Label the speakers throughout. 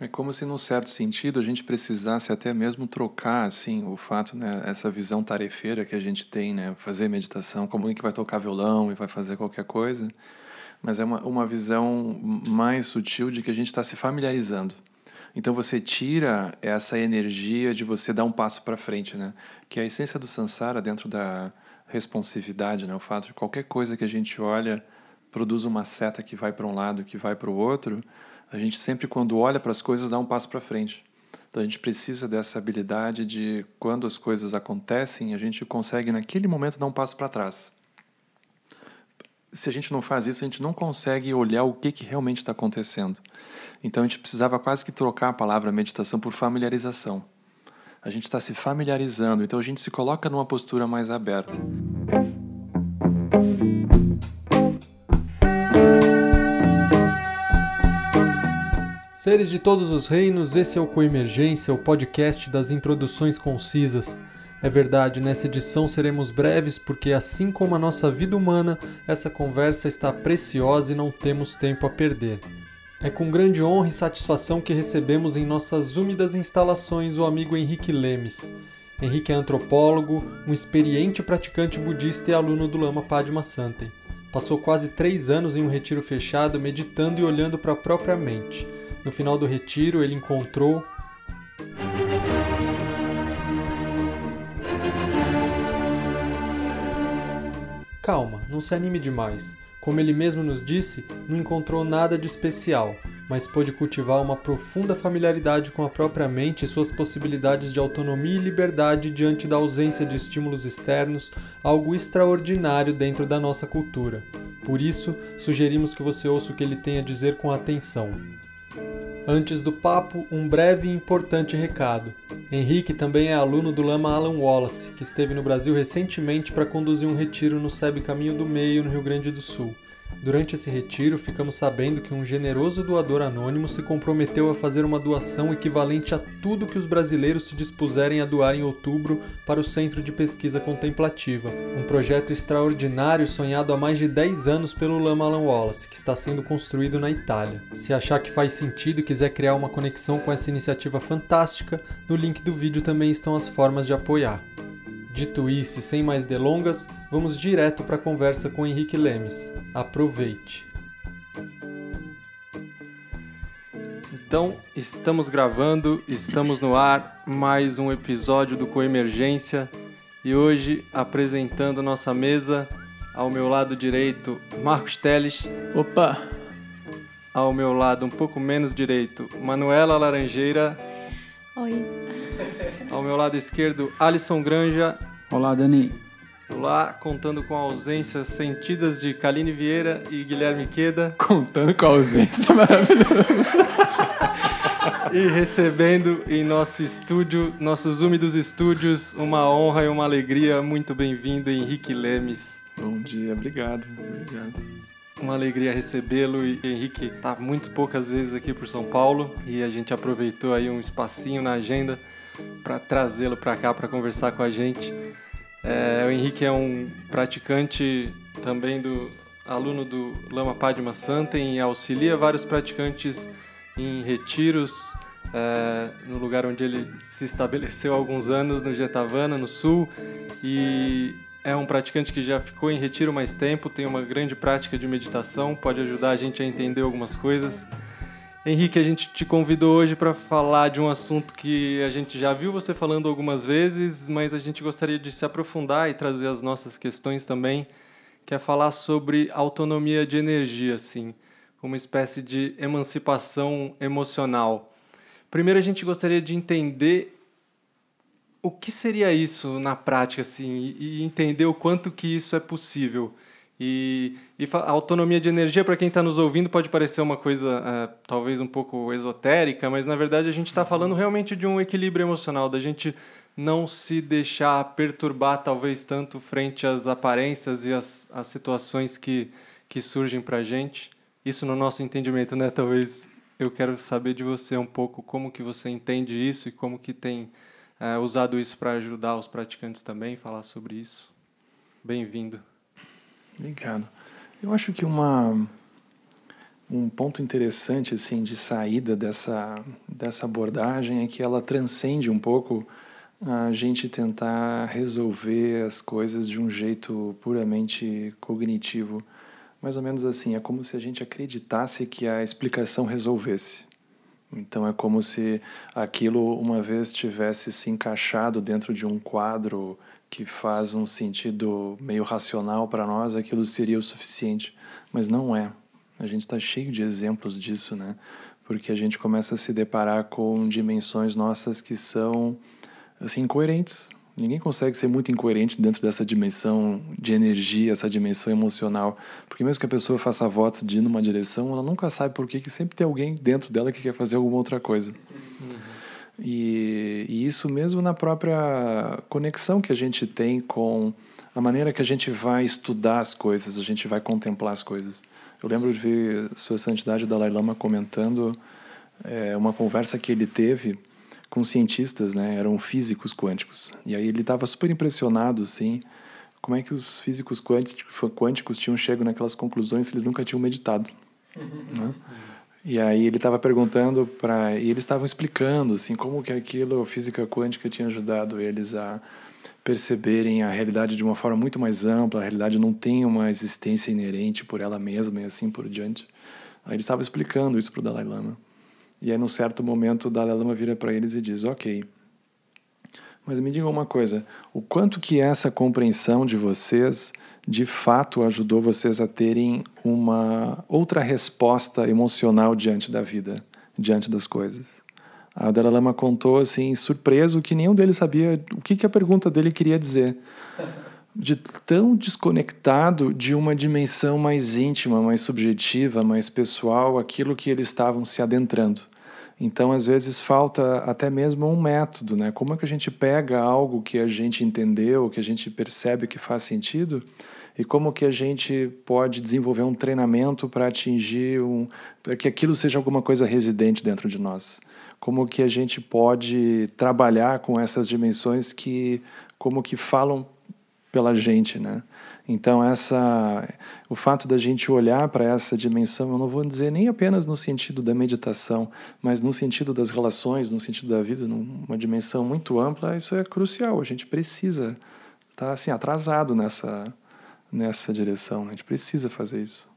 Speaker 1: É como se, num certo sentido, a gente precisasse até mesmo trocar, assim, o fato, né, essa visão tarefeira que a gente tem, né, fazer meditação, como alguém que vai tocar violão e vai fazer qualquer coisa, mas é uma, uma visão mais sutil de que a gente está se familiarizando. Então você tira essa energia de você dar um passo para frente, né, que é a essência do samsara dentro da responsividade, né, o fato de qualquer coisa que a gente olha produz uma seta que vai para um lado, que vai para o outro a gente sempre, quando olha para as coisas, dá um passo para frente. Então a gente precisa dessa habilidade de, quando as coisas acontecem, a gente consegue, naquele momento, dar um passo para trás. Se a gente não faz isso, a gente não consegue olhar o que, que realmente está acontecendo. Então a gente precisava quase que trocar a palavra meditação por familiarização. A gente está se familiarizando, então a gente se coloca numa postura mais aberta.
Speaker 2: Seres de todos os reinos, esse é o Coemergência, o podcast das introduções concisas. É verdade, nessa edição seremos breves porque, assim como a nossa vida humana, essa conversa está preciosa e não temos tempo a perder. É com grande honra e satisfação que recebemos em nossas úmidas instalações o amigo Henrique Lemes. Henrique é antropólogo, um experiente praticante budista e aluno do Lama Padma Santen. Passou quase três anos em um retiro fechado meditando e olhando para a própria mente. No final do retiro, ele encontrou Calma, não se anime demais. Como ele mesmo nos disse, não encontrou nada de especial, mas pôde cultivar uma profunda familiaridade com a própria mente e suas possibilidades de autonomia e liberdade diante da ausência de estímulos externos, algo extraordinário dentro da nossa cultura. Por isso, sugerimos que você ouça o que ele tem a dizer com atenção. Antes do papo, um breve e importante recado. Henrique também é aluno do Lama Alan Wallace, que esteve no Brasil recentemente para conduzir um retiro no SEB Caminho do Meio, no Rio Grande do Sul. Durante esse retiro, ficamos sabendo que um generoso doador anônimo se comprometeu a fazer uma doação equivalente a tudo que os brasileiros se dispuserem a doar em outubro para o Centro de Pesquisa Contemplativa, um projeto extraordinário sonhado há mais de 10 anos pelo Lama Alan Wallace, que está sendo construído na Itália. Se achar que faz sentido e quiser criar uma conexão com essa iniciativa fantástica, no link do vídeo também estão as formas de apoiar. Dito isso e sem mais delongas, vamos direto para a conversa com Henrique Lemes. Aproveite! Então, estamos gravando, estamos no ar, mais um episódio do Coemergência e hoje apresentando nossa mesa, ao meu lado direito, Marcos Teles.
Speaker 3: Opa!
Speaker 2: Ao meu lado, um pouco menos direito, Manuela Laranjeira.
Speaker 4: Oi.
Speaker 2: Ao meu lado esquerdo, Alisson Granja.
Speaker 3: Olá, Dani.
Speaker 2: Olá, contando com ausências sentidas de Kaline Vieira e Guilherme Queda.
Speaker 3: Contando com a ausência maravilhosa.
Speaker 2: e recebendo em nosso estúdio, nossos úmidos estúdios, uma honra e uma alegria. Muito bem-vindo, Henrique Lemes.
Speaker 1: Bom dia, obrigado. Obrigado.
Speaker 2: Uma alegria recebê-lo e Henrique está muito poucas vezes aqui por São Paulo e a gente aproveitou aí um espacinho na agenda para trazê-lo para cá para conversar com a gente. É, o Henrique é um praticante também do aluno do Lama Padma Santen e auxilia vários praticantes em retiros é, no lugar onde ele se estabeleceu há alguns anos, no Jetavana, no sul, e é um praticante que já ficou em retiro mais tempo, tem uma grande prática de meditação, pode ajudar a gente a entender algumas coisas. Henrique, a gente te convidou hoje para falar de um assunto que a gente já viu você falando algumas vezes, mas a gente gostaria de se aprofundar e trazer as nossas questões também, que é falar sobre autonomia de energia, assim, uma espécie de emancipação emocional. Primeiro, a gente gostaria de entender o que seria isso na prática, assim, e entender o quanto que isso é possível. E, e a autonomia de energia, para quem está nos ouvindo, pode parecer uma coisa uh, talvez um pouco esotérica, mas na verdade a gente está falando realmente de um equilíbrio emocional, da gente não se deixar perturbar talvez tanto frente às aparências e às, às situações que, que surgem para a gente. Isso no nosso entendimento, né? Talvez eu quero saber de você um pouco como que você entende isso e como que tem uh, usado isso para ajudar os praticantes também, falar sobre isso. Bem-vindo.
Speaker 1: Obrigado. Eu acho que uma, um ponto interessante assim de saída dessa dessa abordagem é que ela transcende um pouco a gente tentar resolver as coisas de um jeito puramente cognitivo. Mais ou menos assim, é como se a gente acreditasse que a explicação resolvesse. Então é como se aquilo uma vez tivesse se encaixado dentro de um quadro que faz um sentido meio racional para nós, aquilo seria o suficiente. Mas não é. A gente está cheio de exemplos disso, né? Porque a gente começa a se deparar com dimensões nossas que são assim incoerentes. Ninguém consegue ser muito incoerente dentro dessa dimensão de energia, essa dimensão emocional. Porque mesmo que a pessoa faça votos de ir numa direção, ela nunca sabe por que, que sempre tem alguém dentro dela que quer fazer alguma outra coisa. Uhum. E, e, isso mesmo na própria conexão que a gente tem com a maneira que a gente vai estudar as coisas, a gente vai contemplar as coisas. Eu lembro de ver Sua Santidade Dalai Lama comentando é, uma conversa que ele teve com cientistas, né? Eram físicos quânticos. E aí ele estava super impressionado, assim, como é que os físicos quânticos tinham chego naquelas conclusões se eles nunca tinham meditado. Né? E aí ele estava perguntando para e eles estavam explicando assim como que aquilo a física quântica tinha ajudado eles a perceberem a realidade de uma forma muito mais ampla, a realidade não tem uma existência inerente por ela mesma e assim por diante. Aí ele estava explicando isso para o Dalai Lama. E aí, num certo momento, o Dalai Lama vira para eles e diz: Ok, mas me digam uma coisa: o quanto que essa compreensão de vocês de fato ajudou vocês a terem uma outra resposta emocional diante da vida, diante das coisas? A Dalai Lama contou assim, surpreso, que nenhum deles sabia o que, que a pergunta dele queria dizer. De tão desconectado de uma dimensão mais íntima, mais subjetiva, mais pessoal, aquilo que eles estavam se adentrando. Então, às vezes, falta até mesmo um método, né? Como é que a gente pega algo que a gente entendeu, que a gente percebe que faz sentido, e como que a gente pode desenvolver um treinamento para atingir um... para que aquilo seja alguma coisa residente dentro de nós. Como que a gente pode trabalhar com essas dimensões que como que falam pela gente, né? Então essa, o fato da gente olhar para essa dimensão, eu não vou dizer nem apenas no sentido da meditação, mas no sentido das relações, no sentido da vida, numa dimensão muito ampla, isso é crucial. A gente precisa estar tá, assim atrasado nessa nessa direção. Né? A gente precisa fazer isso.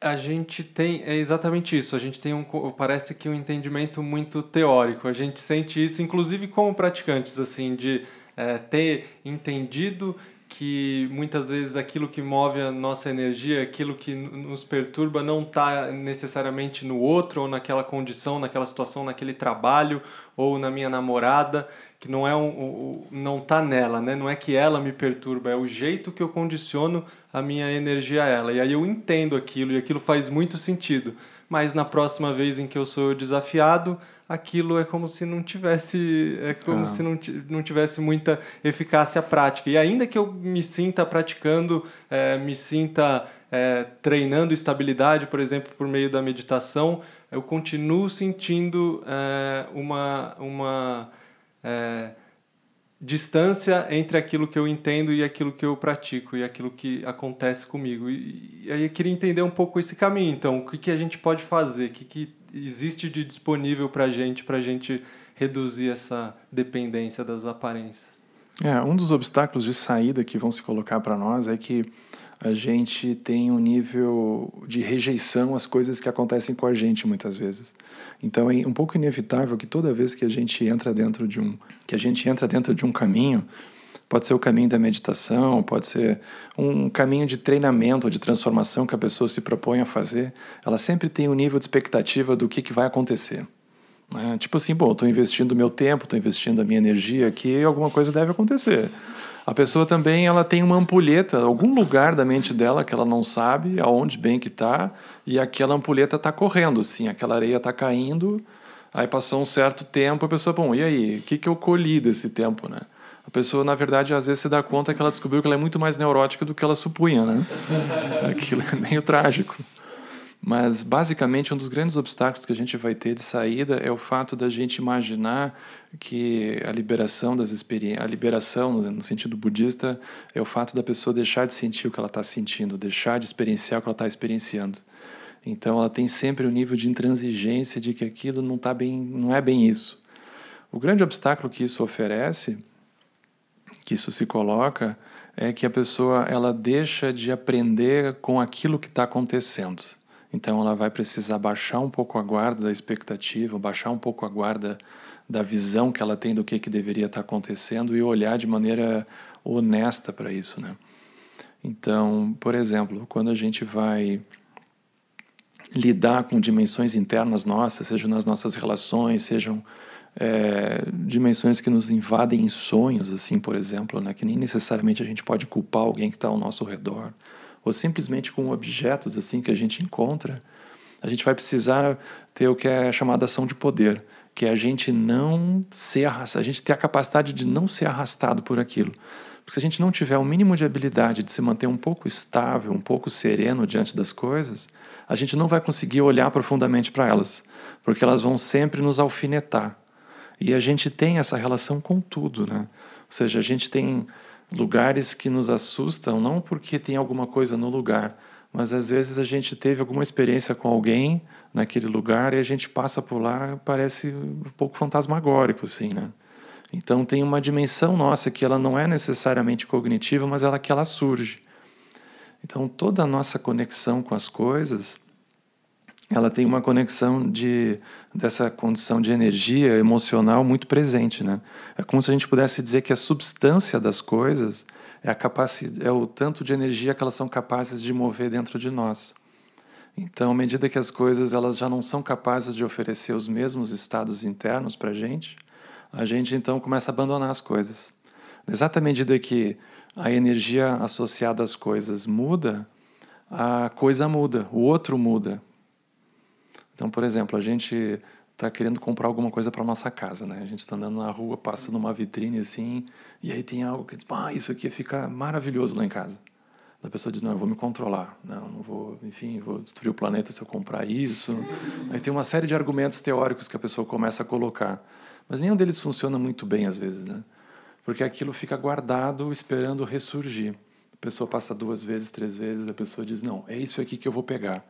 Speaker 2: A gente tem é exatamente isso. A gente tem um parece que um entendimento muito teórico. A gente sente isso, inclusive como praticantes, assim, de é, ter entendido que muitas vezes aquilo que move a nossa energia, aquilo que nos perturba, não está necessariamente no outro, ou naquela condição, naquela situação, naquele trabalho, ou na minha namorada, que não é um, não está nela, né? Não é que ela me perturba, é o jeito que eu condiciono a minha energia a ela. E aí eu entendo aquilo e aquilo faz muito sentido. Mas na próxima vez em que eu sou desafiado, aquilo é como se não tivesse é como ah. se não, não tivesse muita eficácia prática e ainda que eu me sinta praticando é, me sinta é, treinando estabilidade por exemplo por meio da meditação eu continuo sentindo é, uma uma é, distância entre aquilo que eu entendo e aquilo que eu pratico e aquilo que acontece comigo. E, e aí eu queria entender um pouco esse caminho então. O que, que a gente pode fazer? O que, que existe de disponível para a gente, para a gente reduzir essa dependência das aparências?
Speaker 1: É, um dos obstáculos de saída que vão se colocar para nós é que a gente tem um nível de rejeição às coisas que acontecem com a gente muitas vezes. Então é um pouco inevitável que toda vez que a gente entra dentro de um que a gente entra dentro de um caminho, Pode ser o caminho da meditação, pode ser um caminho de treinamento, de transformação que a pessoa se propõe a fazer. Ela sempre tem um nível de expectativa do que, que vai acontecer. É, tipo assim, bom, estou investindo meu tempo, estou investindo a minha energia aqui, alguma coisa deve acontecer. A pessoa também ela tem uma ampulheta, algum lugar da mente dela que ela não sabe aonde bem que está, e aquela ampulheta está correndo, assim, aquela areia está caindo, aí passou um certo tempo, a pessoa, bom, e aí, o que, que eu colhi desse tempo, né? a pessoa, na verdade, às vezes se dá conta que ela descobriu que ela é muito mais neurótica do que ela supunha, né? Aquilo é meio trágico. Mas, basicamente, um dos grandes obstáculos que a gente vai ter de saída é o fato da gente imaginar que a liberação das experiências, a liberação, no sentido budista, é o fato da pessoa deixar de sentir o que ela está sentindo, deixar de experienciar o que ela está experienciando. Então ela tem sempre o um nível de intransigência de que aquilo não tá bem, não é bem isso. O grande obstáculo que isso oferece, que isso se coloca, é que a pessoa ela deixa de aprender com aquilo que está acontecendo. Então ela vai precisar baixar um pouco a guarda da expectativa, baixar um pouco a guarda da visão que ela tem do que, que deveria estar acontecendo e olhar de maneira honesta para isso, né? Então, por exemplo, quando a gente vai lidar com dimensões internas nossas, sejam nas nossas relações, sejam é, dimensões que nos invadem em sonhos, assim, por exemplo, né, que nem necessariamente a gente pode culpar alguém que está ao nosso redor, ou simplesmente com objetos assim que a gente encontra, a gente vai precisar ter o que é chamada ação de poder, que é a gente não ser arrastado, a gente ter a capacidade de não ser arrastado por aquilo. Porque se a gente não tiver o mínimo de habilidade de se manter um pouco estável, um pouco sereno diante das coisas, a gente não vai conseguir olhar profundamente para elas, porque elas vão sempre nos alfinetar. E a gente tem essa relação com tudo, né? Ou seja, a gente tem lugares que nos assustam não porque tem alguma coisa no lugar, mas às vezes a gente teve alguma experiência com alguém naquele lugar e a gente passa por lá, parece um pouco fantasmagórico, assim, né? Então tem uma dimensão nossa que ela não é necessariamente cognitiva, mas ela que ela surge. Então toda a nossa conexão com as coisas, ela tem uma conexão de dessa condição de energia emocional muito presente, né? É como se a gente pudesse dizer que a substância das coisas é a capacidade, é o tanto de energia que elas são capazes de mover dentro de nós. Então, à medida que as coisas elas já não são capazes de oferecer os mesmos estados internos para a gente, a gente então começa a abandonar as coisas. Exatamente à medida que a energia associada às coisas muda, a coisa muda, o outro muda. Então, por exemplo, a gente está querendo comprar alguma coisa para nossa casa, né? A gente está andando na rua, passa numa vitrine assim, e aí tem algo que diz, ah, isso aqui fica maravilhoso lá em casa. A pessoa diz, não, eu vou me controlar, não, não vou, enfim, vou destruir o planeta se eu comprar isso. Aí tem uma série de argumentos teóricos que a pessoa começa a colocar. Mas nenhum deles funciona muito bem às vezes, né? Porque aquilo fica guardado esperando ressurgir. A pessoa passa duas vezes, três vezes, a pessoa diz: Não, é isso aqui que eu vou pegar.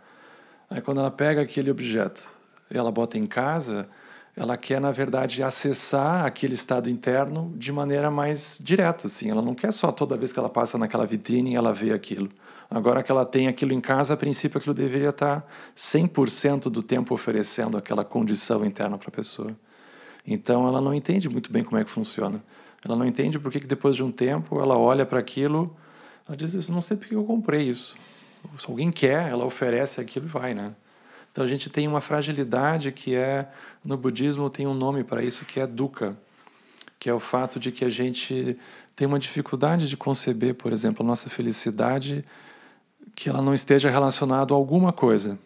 Speaker 1: Aí quando ela pega aquele objeto ela bota em casa, ela quer, na verdade, acessar aquele estado interno de maneira mais direta. Assim. Ela não quer só toda vez que ela passa naquela vitrine ela vê aquilo. Agora que ela tem aquilo em casa, a princípio aquilo deveria estar 100% do tempo oferecendo aquela condição interna para a pessoa. Então ela não entende muito bem como é que funciona. Ela não entende porque que depois de um tempo ela olha para aquilo, ela diz, não sei porque eu comprei isso. Se alguém quer, ela oferece aquilo e vai, né? Então a gente tem uma fragilidade que é no budismo tem um nome para isso que é dukkha, que é o fato de que a gente tem uma dificuldade de conceber, por exemplo, a nossa felicidade que ela não esteja relacionado a alguma coisa,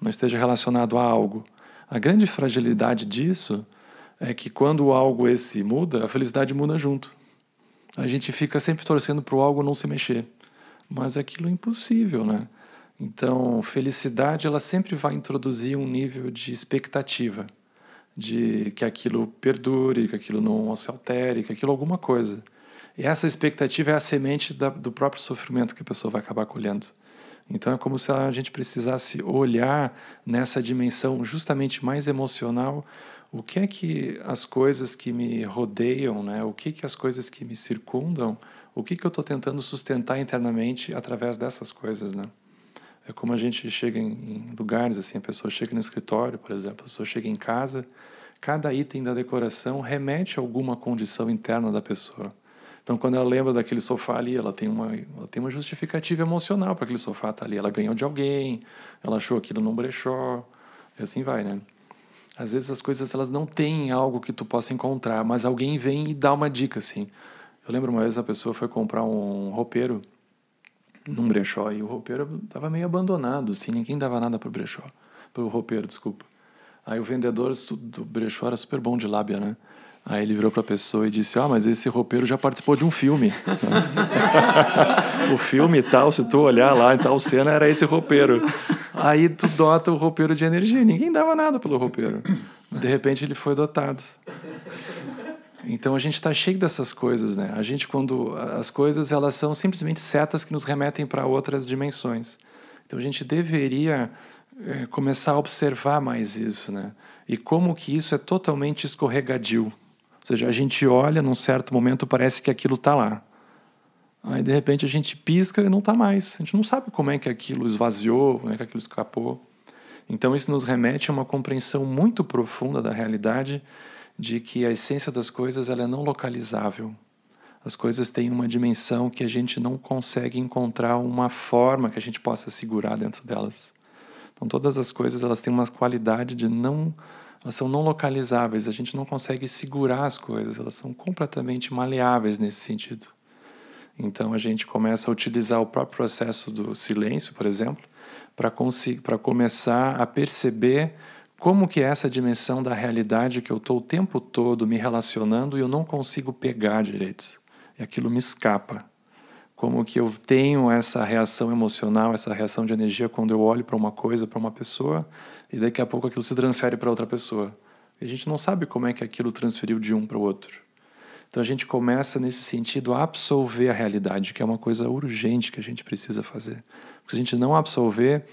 Speaker 1: não esteja relacionado a algo. A grande fragilidade disso é que quando algo esse muda, a felicidade muda junto. A gente fica sempre torcendo para o algo não se mexer, mas aquilo é impossível, né? Então, felicidade ela sempre vai introduzir um nível de expectativa, de que aquilo perdure, que aquilo não se altere, que aquilo alguma coisa. E essa expectativa é a semente da, do próprio sofrimento que a pessoa vai acabar colhendo. Então é como se a gente precisasse olhar nessa dimensão justamente mais emocional o que é que as coisas que me rodeiam, né? o que, que as coisas que me circundam, o que, que eu estou tentando sustentar internamente através dessas coisas. Né? É como a gente chega em, em lugares, assim, a pessoa chega no escritório, por exemplo, a pessoa chega em casa, cada item da decoração remete a alguma condição interna da pessoa. Então, quando ela lembra daquele sofá ali, ela tem uma, ela tem uma justificativa emocional para aquele sofá estar tá ali. Ela ganhou de alguém, ela achou aquilo num brechó, e assim vai, né? Às vezes as coisas elas não têm algo que tu possa encontrar, mas alguém vem e dá uma dica assim. Eu lembro uma vez a pessoa foi comprar um roupeiro num brechó e o roupeiro estava meio abandonado, assim, ninguém dava nada pro brechó, pro roupeiro, desculpa. Aí o vendedor do brechó era super bom de lábia, né? Aí ele virou para a pessoa e disse: Ah, mas esse roupeiro já participou de um filme. o filme tal, se tu olhar lá em tal cena, era esse roupeiro. Aí tu dota o roupeiro de energia. Ninguém dava nada pelo roupeiro. De repente ele foi dotado. Então a gente está cheio dessas coisas, né? A gente quando as coisas elas são simplesmente setas que nos remetem para outras dimensões. Então a gente deveria é, começar a observar mais isso, né? E como que isso é totalmente escorregadio. Ou seja, a gente olha num certo momento parece que aquilo está lá. Aí de repente a gente pisca e não está mais. A gente não sabe como é que aquilo esvaziou, como é que aquilo escapou. Então isso nos remete a uma compreensão muito profunda da realidade de que a essência das coisas ela é não localizável. As coisas têm uma dimensão que a gente não consegue encontrar uma forma que a gente possa segurar dentro delas. Então todas as coisas elas têm uma qualidade de não elas são não localizáveis, a gente não consegue segurar as coisas, elas são completamente maleáveis nesse sentido. Então a gente começa a utilizar o próprio processo do silêncio, por exemplo, para começar a perceber como que é essa dimensão da realidade que eu estou o tempo todo me relacionando e eu não consigo pegar direito. E aquilo me escapa. Como que eu tenho essa reação emocional, essa reação de energia quando eu olho para uma coisa, para uma pessoa, e daqui a pouco aquilo se transfere para outra pessoa. E a gente não sabe como é que aquilo transferiu de um para o outro. Então a gente começa nesse sentido a absolver a realidade, que é uma coisa urgente que a gente precisa fazer. Porque se a gente não absolver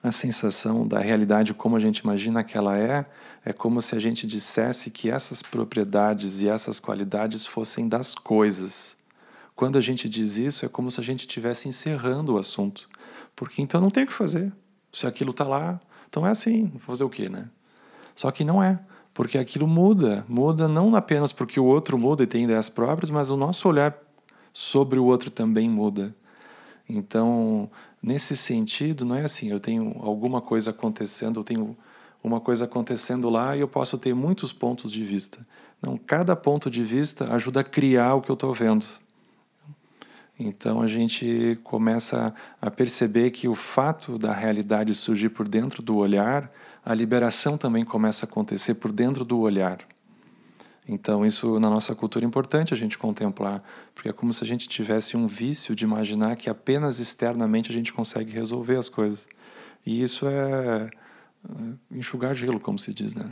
Speaker 1: a sensação da realidade como a gente imagina que ela é, é como se a gente dissesse que essas propriedades e essas qualidades fossem das coisas. Quando a gente diz isso, é como se a gente estivesse encerrando o assunto. Porque então não tem o que fazer. Se aquilo está lá, então é assim, fazer o quê, né? Só que não é, porque aquilo muda. Muda não apenas porque o outro muda e tem ideias próprias, mas o nosso olhar sobre o outro também muda. Então, nesse sentido, não é assim, eu tenho alguma coisa acontecendo, eu tenho uma coisa acontecendo lá e eu posso ter muitos pontos de vista. Não, cada ponto de vista ajuda a criar o que eu estou vendo. Então a gente começa a perceber que o fato da realidade surgir por dentro do olhar, a liberação também começa a acontecer por dentro do olhar. Então, isso na nossa cultura é importante a gente contemplar, porque é como se a gente tivesse um vício de imaginar que apenas externamente a gente consegue resolver as coisas. E isso é, é enxugar gelo, como se diz, né?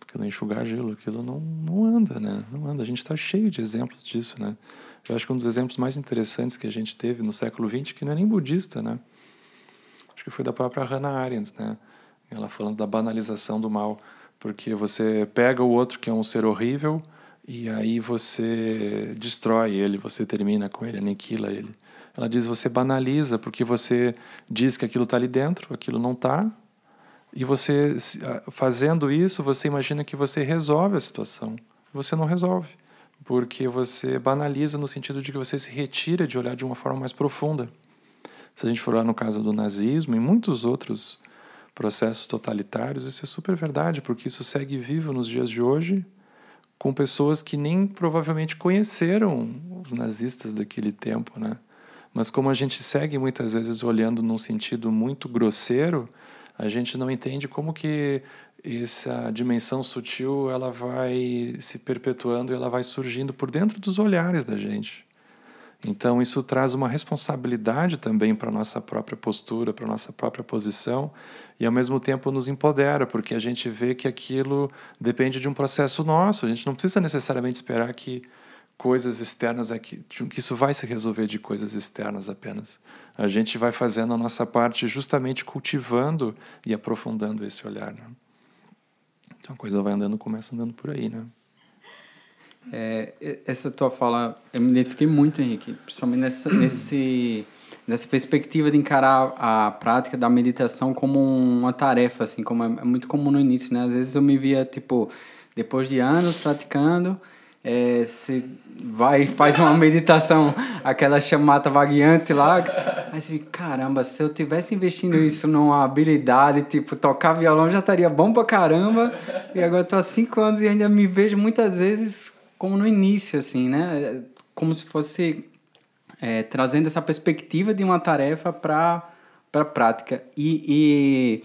Speaker 1: Aquilo é enxugar gelo, aquilo não, não anda, né? Não anda. A gente está cheio de exemplos disso, né? Eu acho que um dos exemplos mais interessantes que a gente teve no século XX, que não é nem budista, né? Acho que foi da própria Hannah Arendt, né? Ela falando da banalização do mal porque você pega o outro que é um ser horrível e aí você destrói ele, você termina com ele, aniquila ele. Ela diz: você banaliza porque você diz que aquilo está ali dentro, aquilo não está. E você, fazendo isso, você imagina que você resolve a situação. Você não resolve, porque você banaliza no sentido de que você se retira de olhar de uma forma mais profunda. Se a gente for lá no caso do nazismo e muitos outros processos totalitários, isso é super verdade, porque isso segue vivo nos dias de hoje, com pessoas que nem provavelmente conheceram os nazistas daquele tempo, né? Mas como a gente segue muitas vezes olhando num sentido muito grosseiro, a gente não entende como que essa dimensão sutil ela vai se perpetuando e ela vai surgindo por dentro dos olhares da gente. Então, isso traz uma responsabilidade também para nossa própria postura, para nossa própria posição, e ao mesmo tempo nos empodera, porque a gente vê que aquilo depende de um processo nosso. A gente não precisa necessariamente esperar que coisas externas que, que isso vai se resolver de coisas externas apenas. A gente vai fazendo a nossa parte justamente cultivando e aprofundando esse olhar. Né? Então a coisa vai andando, começa andando por aí, né?
Speaker 3: É, essa tua fala, eu me identifiquei muito, Henrique, principalmente nessa, nesse, nessa perspectiva de encarar a prática da meditação como uma tarefa, assim, como é, é muito comum no início, né? Às vezes eu me via, tipo, depois de anos praticando, é, você vai faz uma meditação, aquela chamata vagueante lá, aí você fica, caramba, se eu tivesse investindo isso numa habilidade, tipo, tocar violão já estaria bom pra caramba, e agora eu tô há cinco anos e ainda me vejo muitas vezes como no início, assim, né? Como se fosse é, trazendo essa perspectiva de uma tarefa para a prática. E, e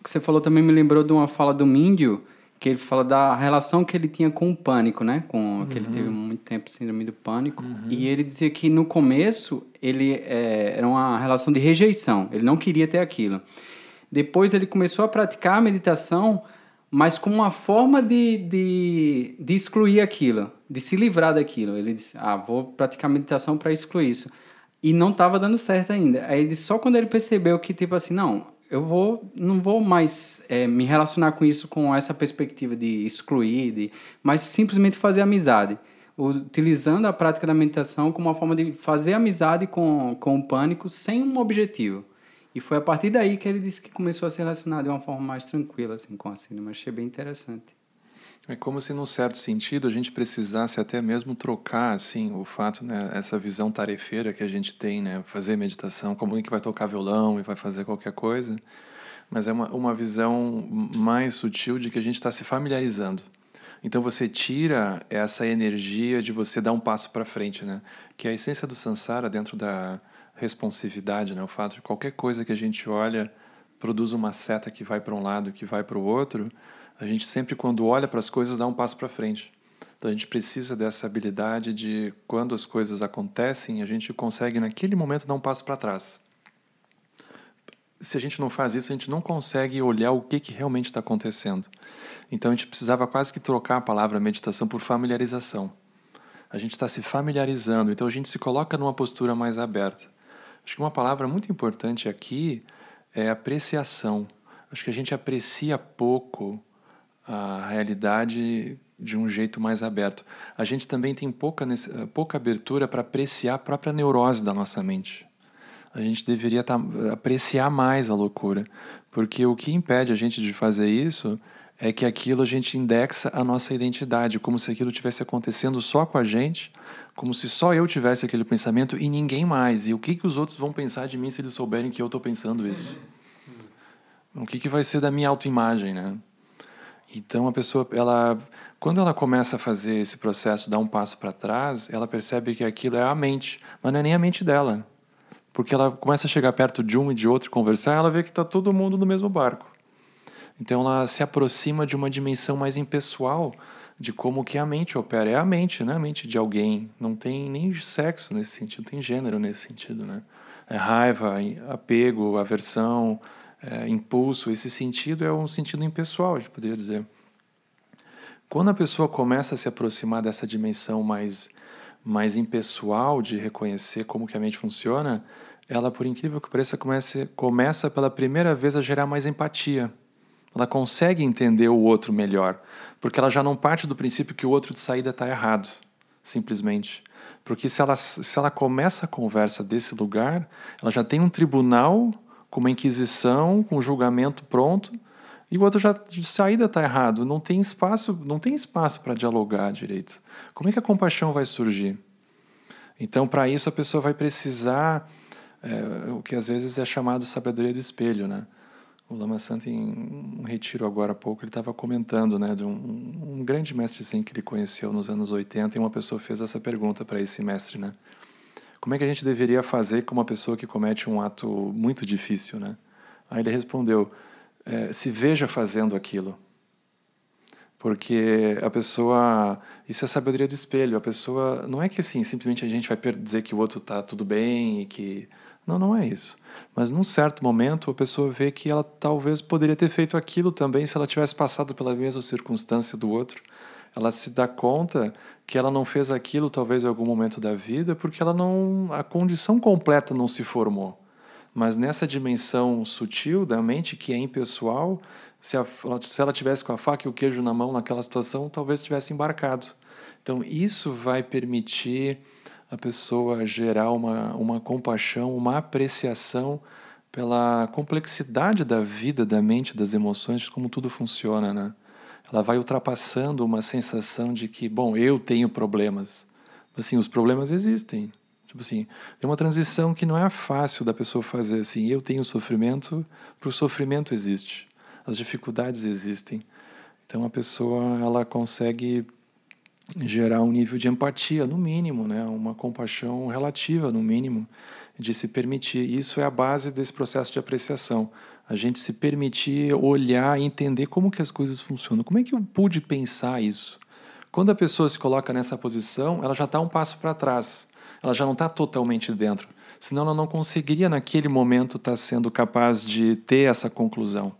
Speaker 3: o que você falou também me lembrou de uma fala do Míndio, que ele fala da relação que ele tinha com o pânico, né? Com uhum. que ele teve muito tempo síndrome do pânico. Uhum. E ele dizia que no começo ele é, era uma relação de rejeição. Ele não queria ter aquilo. Depois ele começou a praticar a meditação mas com uma forma de, de, de excluir aquilo, de se livrar daquilo. Ele disse: Ah, vou praticar meditação para excluir isso. E não estava dando certo ainda. Aí ele, só quando ele percebeu que, tipo assim, não, eu vou não vou mais é, me relacionar com isso com essa perspectiva de excluir, de, mas simplesmente fazer amizade, utilizando a prática da meditação como uma forma de fazer amizade com, com o pânico sem um objetivo. E foi a partir daí que ele disse que começou a se relacionar de uma forma mais tranquila assim, com a cinema. Achei bem interessante.
Speaker 1: É como se, num certo sentido, a gente precisasse até mesmo trocar, assim, o fato, né, essa visão tarefeira que a gente tem, né, fazer meditação, como que vai tocar violão e vai fazer qualquer coisa, mas é uma, uma visão mais sutil de que a gente está se familiarizando. Então você tira essa energia de você dar um passo para frente, né, que é a essência do samsara dentro da responsividade, né, o fato de qualquer coisa que a gente olha produz uma seta que vai para um lado, que vai para o outro a gente sempre, quando olha para as coisas, dá um passo para frente. Então a gente precisa dessa habilidade de, quando as coisas acontecem, a gente consegue, naquele momento, dar um passo para trás. Se a gente não faz isso, a gente não consegue olhar o que, que realmente está acontecendo. Então a gente precisava quase que trocar a palavra meditação por familiarização. A gente está se familiarizando, então a gente se coloca numa postura mais aberta. Acho que uma palavra muito importante aqui é apreciação. Acho que a gente aprecia pouco a realidade de um jeito mais aberto. A gente também tem pouca, pouca abertura para apreciar a própria neurose da nossa mente. A gente deveria tá, apreciar mais a loucura, porque o que impede a gente de fazer isso é que aquilo a gente indexa a nossa identidade, como se aquilo tivesse acontecendo só com a gente, como se só eu tivesse aquele pensamento e ninguém mais. E o que, que os outros vão pensar de mim se eles souberem que eu estou pensando isso? O que, que vai ser da minha autoimagem, né? Então a pessoa, ela, quando ela começa a fazer esse processo, dar um passo para trás, ela percebe que aquilo é a mente, mas não é nem a mente dela, porque ela começa a chegar perto de um e de outro conversar, ela vê que está todo mundo no mesmo barco. Então ela se aproxima de uma dimensão mais impessoal de como que a mente opera. É a mente, não é a mente de alguém. Não tem nem sexo nesse sentido, tem gênero nesse sentido, né? É raiva, apego, aversão, é, impulso, esse sentido é um sentido impessoal, a gente poderia dizer. Quando a pessoa começa a se aproximar dessa dimensão mais, mais impessoal de reconhecer como que a mente funciona, ela, por incrível que pareça, começa, começa pela primeira vez a gerar mais empatia. Ela consegue entender o outro melhor, porque ela já não parte do princípio que o outro de saída está errado, simplesmente. Porque se ela, se ela começa a conversa desse lugar, ela já tem um tribunal com uma inquisição, com um julgamento pronto, e o outro já de saída está errado, não tem espaço, não tem espaço para dialogar direito. Como é que a compaixão vai surgir? Então, para isso a pessoa vai precisar é, o que às vezes é chamado sabedoria do espelho, né? O Lama Santo, em um retiro agora há pouco, ele estava comentando né, de um, um grande mestre zen que ele conheceu nos anos 80, e uma pessoa fez essa pergunta para esse mestre, né? Como é que a gente deveria fazer com uma pessoa que comete um ato muito difícil, né? Aí ele respondeu: é, se veja fazendo aquilo. Porque a pessoa. Isso é sabedoria do espelho. A pessoa. Não é que assim, simplesmente a gente vai dizer que o outro está tudo bem e que. Não, não é isso. Mas num certo momento a pessoa vê que ela talvez poderia ter feito aquilo também se ela tivesse passado pela mesma circunstância do outro ela se dá conta que ela não fez aquilo talvez em algum momento da vida porque ela não a condição completa não se formou. Mas nessa dimensão sutil da mente que é impessoal, se, a, se ela tivesse com a faca e o queijo na mão naquela situação, talvez tivesse embarcado. Então isso vai permitir a pessoa gerar uma, uma compaixão, uma apreciação pela complexidade da vida, da mente, das emoções, de como tudo funciona, né? Ela vai ultrapassando uma sensação de que, bom, eu tenho problemas. Assim, os problemas existem. Tipo assim, tem uma transição que não é fácil da pessoa fazer assim, eu tenho sofrimento, para o sofrimento existe. As dificuldades existem. Então a pessoa ela consegue gerar um nível de empatia, no mínimo, né? uma compaixão relativa, no mínimo, de se permitir. Isso é a base desse processo de apreciação a gente se permitir olhar e entender como que as coisas funcionam. Como é que eu pude pensar isso? Quando a pessoa se coloca nessa posição, ela já está um passo para trás. Ela já não está totalmente dentro. Senão ela não conseguiria naquele momento estar tá sendo capaz de ter essa conclusão.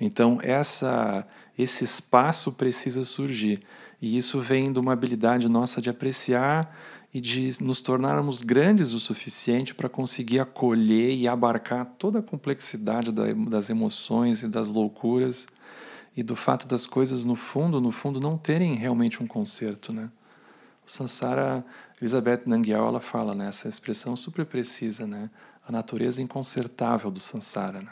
Speaker 1: Então essa esse espaço precisa surgir. E isso vem de uma habilidade nossa de apreciar e de nos tornarmos grandes o suficiente para conseguir acolher e abarcar toda a complexidade das emoções e das loucuras e do fato das coisas no fundo, no fundo não terem realmente um conserto, né? O Sansara, Elizabeth Nangyal, ela fala nessa né, expressão super precisa, né? A natureza inconsertável do Sansara, né?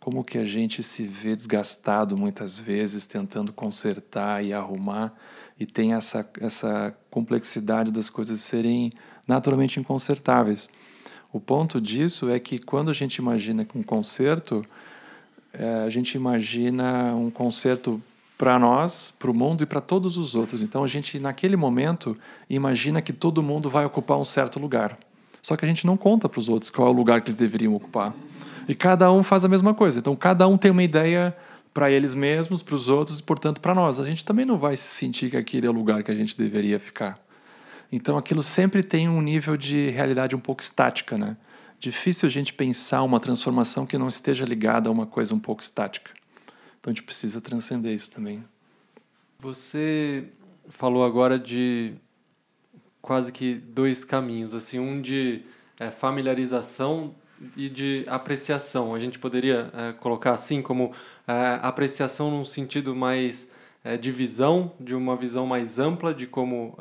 Speaker 1: Como que a gente se vê desgastado muitas vezes tentando consertar e arrumar e tem essa, essa complexidade das coisas serem naturalmente inconsertáveis. O ponto disso é que quando a gente imagina um concerto, é, a gente imagina um concerto para nós, para o mundo e para todos os outros. Então a gente, naquele momento, imagina que todo mundo vai ocupar um certo lugar. Só que a gente não conta para os outros qual é o lugar que eles deveriam ocupar. E cada um faz a mesma coisa. Então cada um tem uma ideia para eles mesmos, para os outros e, portanto, para nós. A gente também não vai se sentir que aquele é o lugar que a gente deveria ficar. Então, aquilo sempre tem um nível de realidade um pouco estática, né? Difícil a gente pensar uma transformação que não esteja ligada a uma coisa um pouco estática. Então, a gente precisa transcender isso também.
Speaker 2: Você falou agora de quase que dois caminhos, assim, um de é, familiarização e de apreciação. A gente poderia é, colocar assim como é, apreciação num sentido mais é, de visão, de uma visão mais ampla de como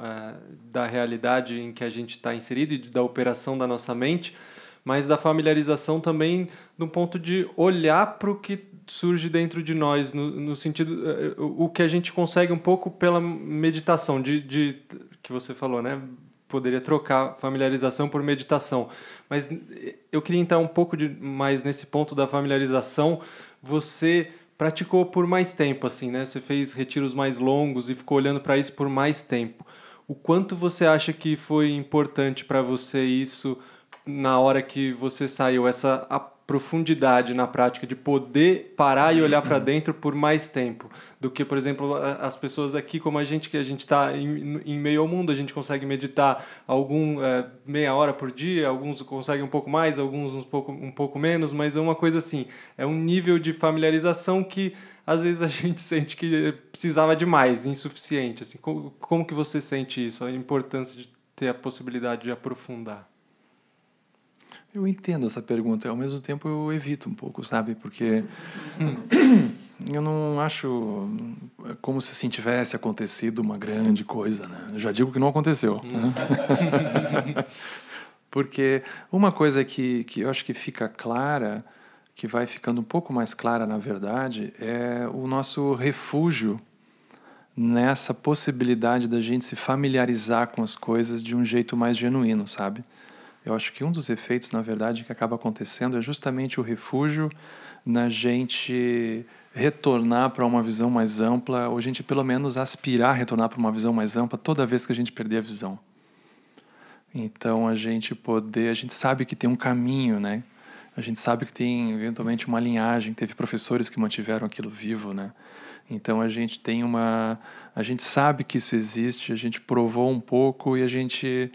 Speaker 2: da realidade em que a gente está inserido e da operação da nossa mente, mas da familiarização também no ponto de olhar para o que surge dentro de nós, no, no sentido o que a gente consegue um pouco pela meditação, de, de que você falou, né? Poderia trocar familiarização por meditação. Mas eu queria entrar um pouco de, mais nesse ponto da familiarização. Você praticou por mais tempo, assim, né? Você fez retiros mais longos e ficou olhando para isso por mais tempo. O quanto você acha que foi importante para você isso na hora que você saiu? Essa profundidade na prática de poder parar e olhar para dentro por mais tempo do que, por exemplo, as pessoas aqui como a gente que a gente está em, em, meio ao mundo a gente consegue meditar algum é, meia hora por dia, alguns conseguem um pouco mais, alguns um pouco um pouco menos, mas é uma coisa assim, é um nível de familiarização que às vezes a gente sente que precisava de mais, insuficiente. Assim, como, como que você sente isso, a importância de ter a possibilidade de aprofundar?
Speaker 1: Eu entendo essa pergunta, ao mesmo tempo eu evito um pouco, sabe? Porque eu não acho como se assim tivesse acontecido uma grande coisa, né? Eu já digo que não aconteceu. Né? Porque uma coisa que, que eu acho que fica clara, que vai ficando um pouco mais clara na verdade, é o nosso refúgio nessa possibilidade da gente se familiarizar com as coisas de um jeito mais genuíno, sabe? Eu acho que um dos efeitos, na verdade, que acaba acontecendo é justamente o refúgio na gente retornar para uma visão mais ampla, ou a gente pelo menos aspirar a retornar para uma visão mais ampla toda vez que a gente perder a visão. Então a gente poder, a gente sabe que tem um caminho, né? A gente sabe que tem eventualmente uma linhagem, teve professores que mantiveram aquilo vivo, né? Então a gente tem uma, a gente sabe que isso existe, a gente provou um pouco e a gente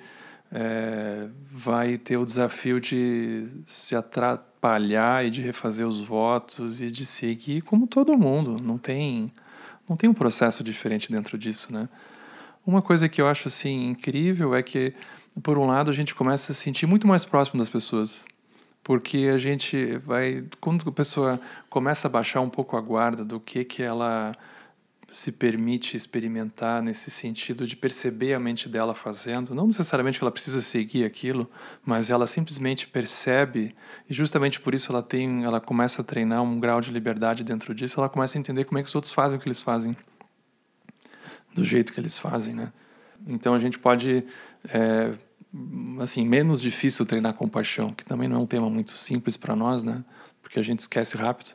Speaker 1: é, vai ter o desafio de se atrapalhar e de refazer os votos e de seguir como todo mundo. Não tem, não tem um processo diferente dentro disso, né? Uma coisa que eu acho assim incrível é que, por um lado, a gente começa a se sentir muito mais próximo das pessoas, porque a gente vai quando a pessoa começa a baixar um pouco a guarda do que que ela se permite experimentar nesse sentido de perceber a mente dela fazendo, não necessariamente que ela precisa seguir aquilo, mas ela simplesmente percebe e justamente por isso ela tem, ela começa a treinar um grau de liberdade dentro disso, ela começa a entender como é que os outros fazem o que eles fazem, do jeito que eles fazem, né? Então a gente pode é, assim menos difícil treinar compaixão, que também não é um tema muito simples para nós, né? Porque a gente esquece rápido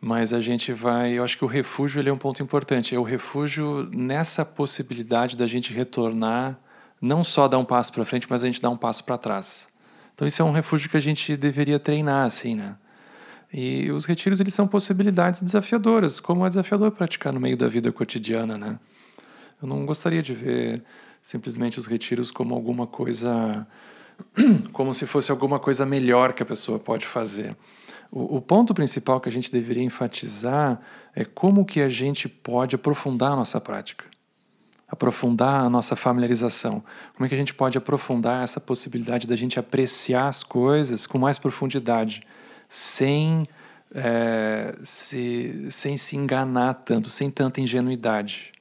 Speaker 1: mas a gente vai, eu acho que o refúgio ele é um ponto importante, é o refúgio nessa possibilidade da gente retornar, não só dar um passo para frente, mas a gente dar um passo para trás. Então isso é um refúgio que a gente deveria treinar assim, né? E os retiros eles são possibilidades desafiadoras, como é desafiador praticar no meio da vida cotidiana, né? Eu não gostaria de ver simplesmente os retiros como alguma coisa como se fosse alguma coisa melhor que a pessoa pode fazer. O, o, ponto principal que a gente deveria enfatizar é como que a gente pode aprofundar a nossa prática. aprofundar a nossa familiarização? Como é que a gente pode aprofundar essa possibilidade da gente apreciar as coisas com mais profundidade, sem, é, se, sem se enganar tanto, sem tanta ingenuidade?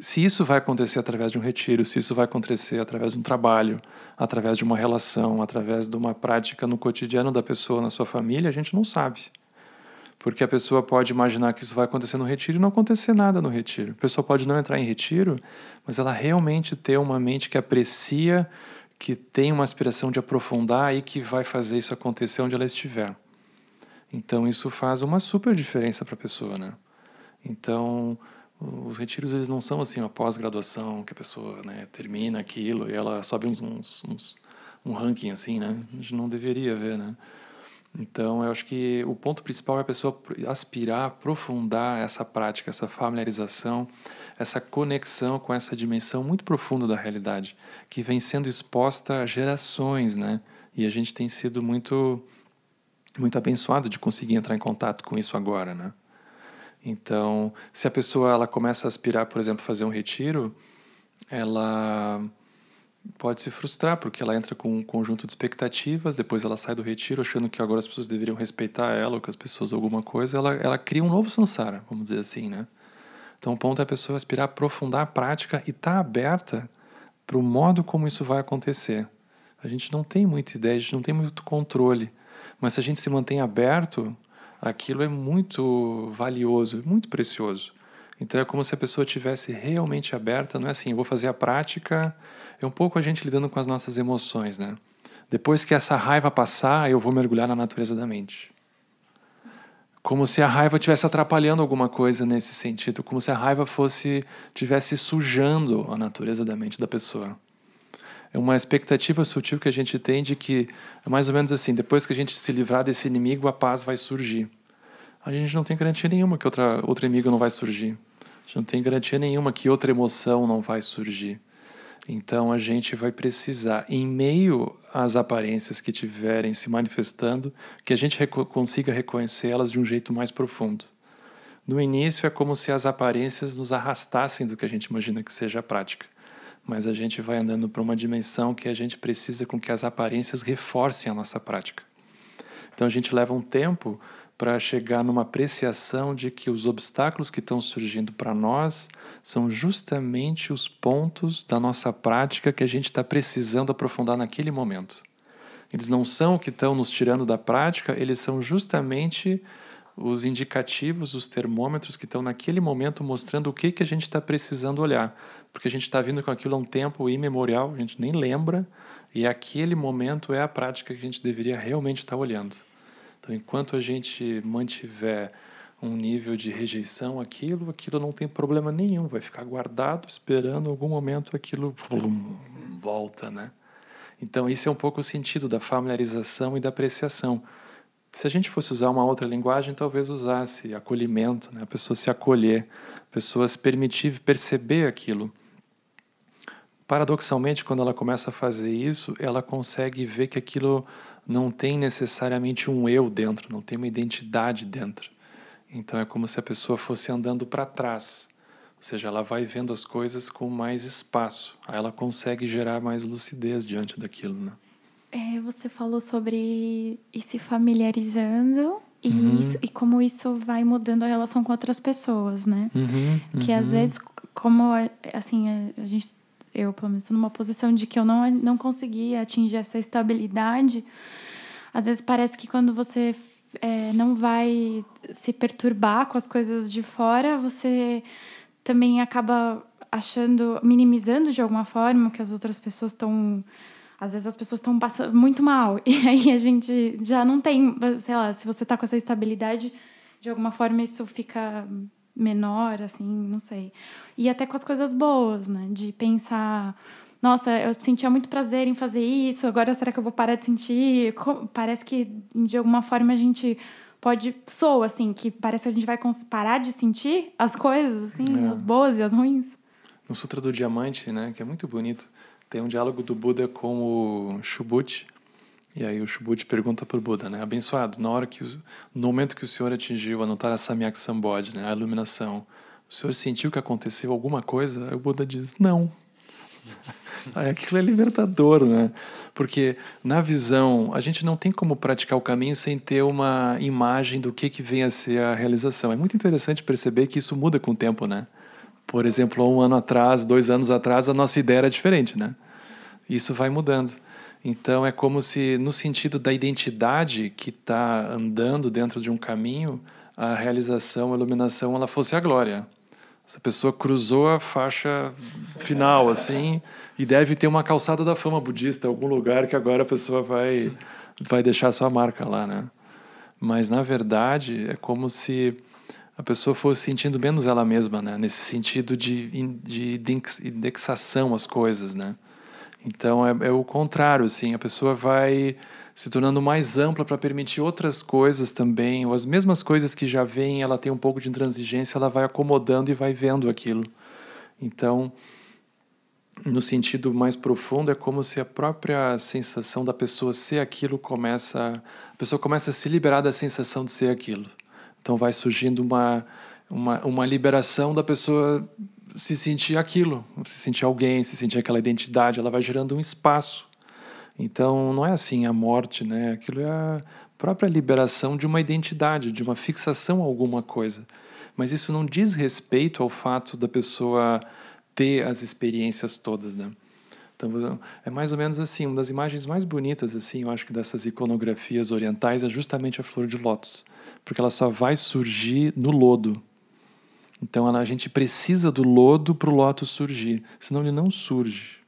Speaker 1: Se isso vai acontecer através de um retiro, se isso vai acontecer através de um trabalho, através de uma relação, através de uma prática no cotidiano da pessoa, na sua família, a gente não sabe. Porque a pessoa pode imaginar que isso vai acontecer no retiro e não acontecer nada no retiro. A pessoa pode não entrar em retiro, mas ela realmente ter uma mente que aprecia, que tem uma aspiração de aprofundar e que vai fazer isso acontecer onde ela estiver. Então isso faz uma super diferença para a pessoa, né? Então os retiros eles não são assim uma pós-graduação que a pessoa né, termina aquilo e ela sobe uns, uns, uns, um ranking assim, né? A gente não deveria ver, né? Então, eu acho que o ponto principal é a pessoa aspirar, aprofundar essa prática, essa familiarização, essa conexão com essa dimensão muito profunda da realidade, que vem sendo exposta a gerações, né? E a gente tem sido muito muito abençoado de conseguir entrar em contato com isso agora, né? Então, se a pessoa ela começa a aspirar, por exemplo, fazer um retiro, ela pode se frustrar, porque ela entra com um conjunto de expectativas, depois ela sai do retiro achando que agora as pessoas deveriam respeitar ela, ou que as pessoas alguma coisa, ela, ela cria um novo samsara, vamos dizer assim, né? Então o ponto é a pessoa aspirar a aprofundar a prática e estar tá aberta para o modo como isso vai acontecer. A gente não tem muita ideia, a gente não tem muito controle, mas se a gente se mantém aberto, aquilo é muito valioso, muito precioso. Então é como se a pessoa tivesse realmente aberta, não é assim, eu vou fazer a prática, é um pouco a gente lidando com as nossas emoções, né? Depois que essa raiva passar, eu vou mergulhar na natureza da mente. Como se a raiva estivesse atrapalhando alguma coisa nesse sentido, como se a raiva fosse tivesse sujando a natureza da mente da pessoa. É uma expectativa sutil que a gente tem de que é mais ou menos assim, depois que a gente se livrar desse inimigo, a paz vai surgir. A gente não tem garantia nenhuma que outra outro inimigo não vai surgir. A gente não tem garantia nenhuma que outra emoção não vai surgir. Então a gente vai precisar, em meio às aparências que tiverem se manifestando, que a gente consiga reconhecer elas de um jeito mais profundo. No início é como se as aparências nos arrastassem do que a gente imagina que seja a prática, mas a gente vai andando para uma dimensão que a gente precisa com que as aparências reforcem a nossa prática. Então a gente leva um tempo para chegar numa apreciação de que os obstáculos que estão surgindo para nós são justamente os pontos da nossa prática que a gente está precisando aprofundar naquele momento. Eles não são o que estão nos tirando da prática, eles são justamente os indicativos, os termômetros que estão naquele momento mostrando o que, que a gente está precisando olhar. Porque a gente está vindo com aquilo há um tempo imemorial, a gente nem lembra, e aquele momento é a prática que a gente deveria realmente estar tá olhando. Então, enquanto a gente mantiver um nível de rejeição aquilo, aquilo não tem problema nenhum, vai ficar guardado, esperando algum momento aquilo blum, volta, né? Então, esse é um pouco o sentido da familiarização e da apreciação. Se a gente fosse usar uma outra linguagem, talvez usasse acolhimento, né? a pessoa se acolher, a pessoa se permitir perceber aquilo. Paradoxalmente, quando ela começa a fazer isso, ela consegue ver que aquilo não tem necessariamente um eu dentro, não tem uma identidade dentro. Então é como se a pessoa fosse andando para trás. Ou seja, ela vai vendo as coisas com mais espaço. Aí ela consegue gerar mais lucidez diante daquilo, né?
Speaker 4: É, você falou sobre ir se familiarizando e, uhum. isso, e como isso vai mudando a relação com outras pessoas, né?
Speaker 1: Uhum,
Speaker 4: uhum. Que às uhum. vezes, como assim, a gente, eu pelo menos numa posição de que eu não, não conseguia atingir essa estabilidade, às vezes parece que quando você é, não vai se perturbar com as coisas de fora, você também acaba achando, minimizando de alguma forma que as outras pessoas estão. Às vezes as pessoas estão passando muito mal. E aí a gente já não tem, sei lá, se você está com essa estabilidade, de alguma forma isso fica menor, assim, não sei. E até com as coisas boas, né? De pensar nossa, eu sentia muito prazer em fazer isso, agora será que eu vou parar de sentir? Parece que de alguma forma a gente pode soa assim, que parece que a gente vai parar de sentir as coisas assim, é. as boas e as ruins.
Speaker 1: No Sutra do Diamante, né, que é muito bonito, tem um diálogo do Buda com o Shubut. E aí o Shubut pergunta para o Buda, né, abençoado, na hora que no momento que o senhor atingiu a Nuttara Samyak Sambodhi, né, a iluminação, O senhor sentiu que aconteceu alguma coisa? Aí o Buda diz: Não. Aí aquilo é libertador, né? Porque na visão, a gente não tem como praticar o caminho sem ter uma imagem do que, que vem a ser a realização. É muito interessante perceber que isso muda com o tempo, né? Por exemplo, um ano atrás, dois anos atrás, a nossa ideia era diferente, né? Isso vai mudando. Então é como se, no sentido da identidade que está andando dentro de um caminho, a realização, a iluminação, ela fosse a glória. Essa pessoa cruzou a faixa final, assim, e deve ter uma calçada da fama budista, algum lugar que agora a pessoa vai, vai deixar sua marca lá, né? Mas, na verdade, é como se a pessoa fosse sentindo menos ela mesma, né? Nesse sentido de, de indexação às coisas, né? Então, é, é o contrário, assim, a pessoa vai se tornando mais ampla para permitir outras coisas também, ou as mesmas coisas que já vêm, ela tem um pouco de intransigência, ela vai acomodando e vai vendo aquilo. Então, no sentido mais profundo, é como se a própria sensação da pessoa ser aquilo começa, a pessoa começa a se liberar da sensação de ser aquilo. Então vai surgindo uma uma, uma liberação da pessoa se sentir aquilo, se sentir alguém, se sentir aquela identidade, ela vai gerando um espaço então, não é assim a morte, né? Aquilo é a própria liberação de uma identidade, de uma fixação a alguma coisa. Mas isso não diz respeito ao fato da pessoa ter as experiências todas, né? Então, é mais ou menos assim, uma das imagens mais bonitas, assim, eu acho que dessas iconografias orientais é justamente a flor de lótus, porque ela só vai surgir no lodo. Então, a gente precisa do lodo para o lótus surgir, senão ele não surge.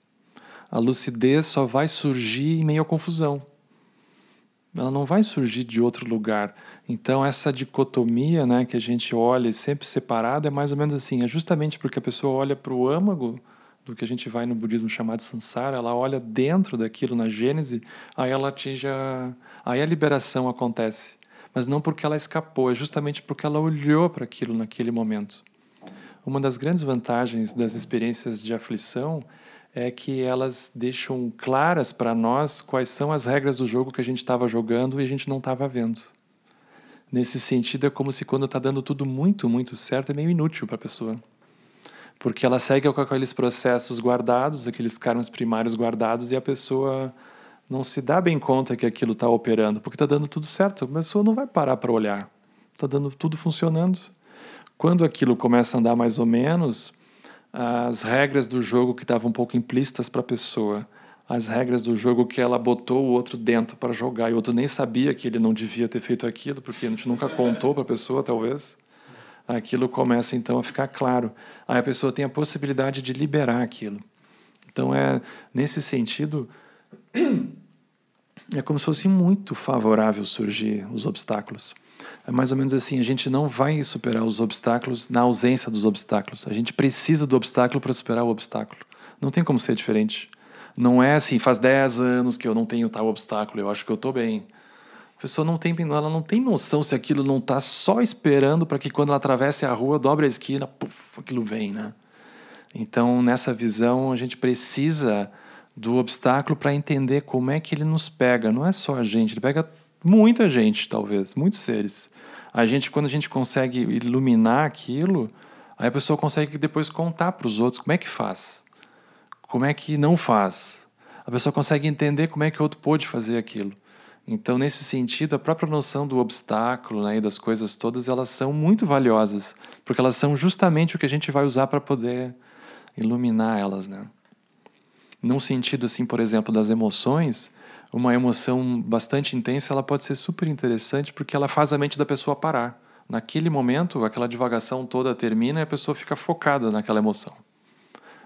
Speaker 1: A lucidez só vai surgir em meio à confusão. Ela não vai surgir de outro lugar. Então, essa dicotomia né, que a gente olha sempre separada é mais ou menos assim. É justamente porque a pessoa olha para o âmago do que a gente vai no budismo chamar de samsara, ela olha dentro daquilo na Gênese, aí ela atinge a, aí a liberação acontece. Mas não porque ela escapou, é justamente porque ela olhou para aquilo naquele momento. Uma das grandes vantagens das experiências de aflição é que elas deixam claras para nós quais são as regras do jogo que a gente estava jogando e a gente não estava vendo. Nesse sentido, é como se quando está dando tudo muito, muito certo, é meio inútil para a pessoa. Porque ela segue com aqueles processos guardados, aqueles karmas primários guardados, e a pessoa não se dá bem conta que aquilo está operando, porque está dando tudo certo. A pessoa não vai parar para olhar. Está dando tudo funcionando. Quando aquilo começa a andar mais ou menos, as regras do jogo que estavam um pouco implícitas para a pessoa, as regras do jogo que ela botou o outro dentro para jogar e o outro nem sabia que ele não devia ter feito aquilo, porque a gente nunca contou para a pessoa, talvez. Aquilo começa então a ficar claro. Aí a pessoa tem a possibilidade de liberar aquilo. Então é nesse sentido é como se fosse muito favorável surgir os obstáculos. É mais ou menos assim: a gente não vai superar os obstáculos na ausência dos obstáculos. A gente precisa do obstáculo para superar o obstáculo. Não tem como ser diferente. Não é assim, faz 10 anos que eu não tenho tal obstáculo, eu acho que eu estou bem. A pessoa não tem, ela não tem noção se aquilo não está só esperando para que quando ela atravesse a rua, dobre a esquina, puf, aquilo vem, né? Então, nessa visão, a gente precisa do obstáculo para entender como é que ele nos pega. Não é só a gente, ele pega muita gente, talvez, muitos seres. A gente, quando a gente consegue iluminar aquilo, aí a pessoa consegue depois contar para os outros como é que faz, como é que não faz. A pessoa consegue entender como é que o outro pôde fazer aquilo. Então, nesse sentido, a própria noção do obstáculo né, e das coisas todas, elas são muito valiosas, porque elas são justamente o que a gente vai usar para poder iluminar elas, né? Num sentido assim, por exemplo, das emoções, uma emoção bastante intensa, ela pode ser super interessante porque ela faz a mente da pessoa parar. Naquele momento, aquela divagação toda termina e a pessoa fica focada naquela emoção.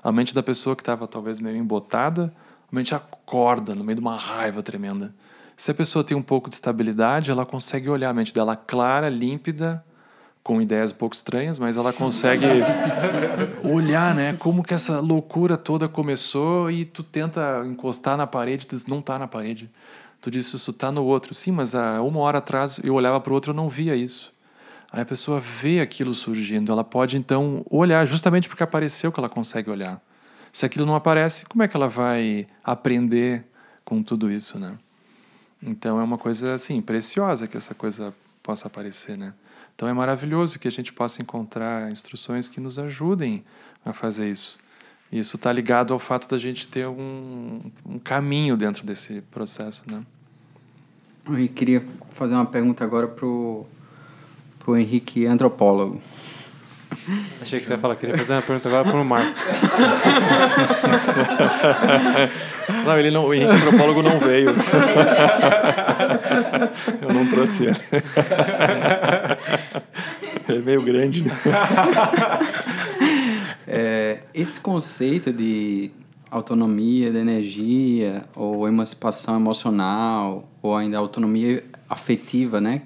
Speaker 1: A mente da pessoa que estava talvez meio embotada, a mente acorda no meio de uma raiva tremenda. Se a pessoa tem um pouco de estabilidade, ela consegue olhar a mente dela clara, límpida, com ideias um pouco estranhas, mas ela consegue olhar, né, como que essa loucura toda começou e tu tenta encostar na parede, tu diz, não está na parede. Tu diz, isso está no outro. Sim, mas há uma hora atrás eu olhava para o outro e não via isso. Aí a pessoa vê aquilo surgindo, ela pode então olhar, justamente porque apareceu que ela consegue olhar. Se aquilo não aparece, como é que ela vai aprender com tudo isso, né? Então é uma coisa assim preciosa que essa coisa possa aparecer, né? Então é maravilhoso que a gente possa encontrar instruções que nos ajudem a fazer isso. Isso está ligado ao fato da gente ter um, um caminho dentro desse processo, né?
Speaker 3: Eu queria fazer uma pergunta agora pro pro Henrique antropólogo.
Speaker 2: Achei que você ia falar, queria fazer uma pergunta agora para o Marcos.
Speaker 1: Não, ele não, o Henrique antropólogo não veio. Eu não trouxe ele. É meio grande. Né?
Speaker 3: É, esse conceito de autonomia de energia ou emancipação emocional ou ainda autonomia afetiva, né?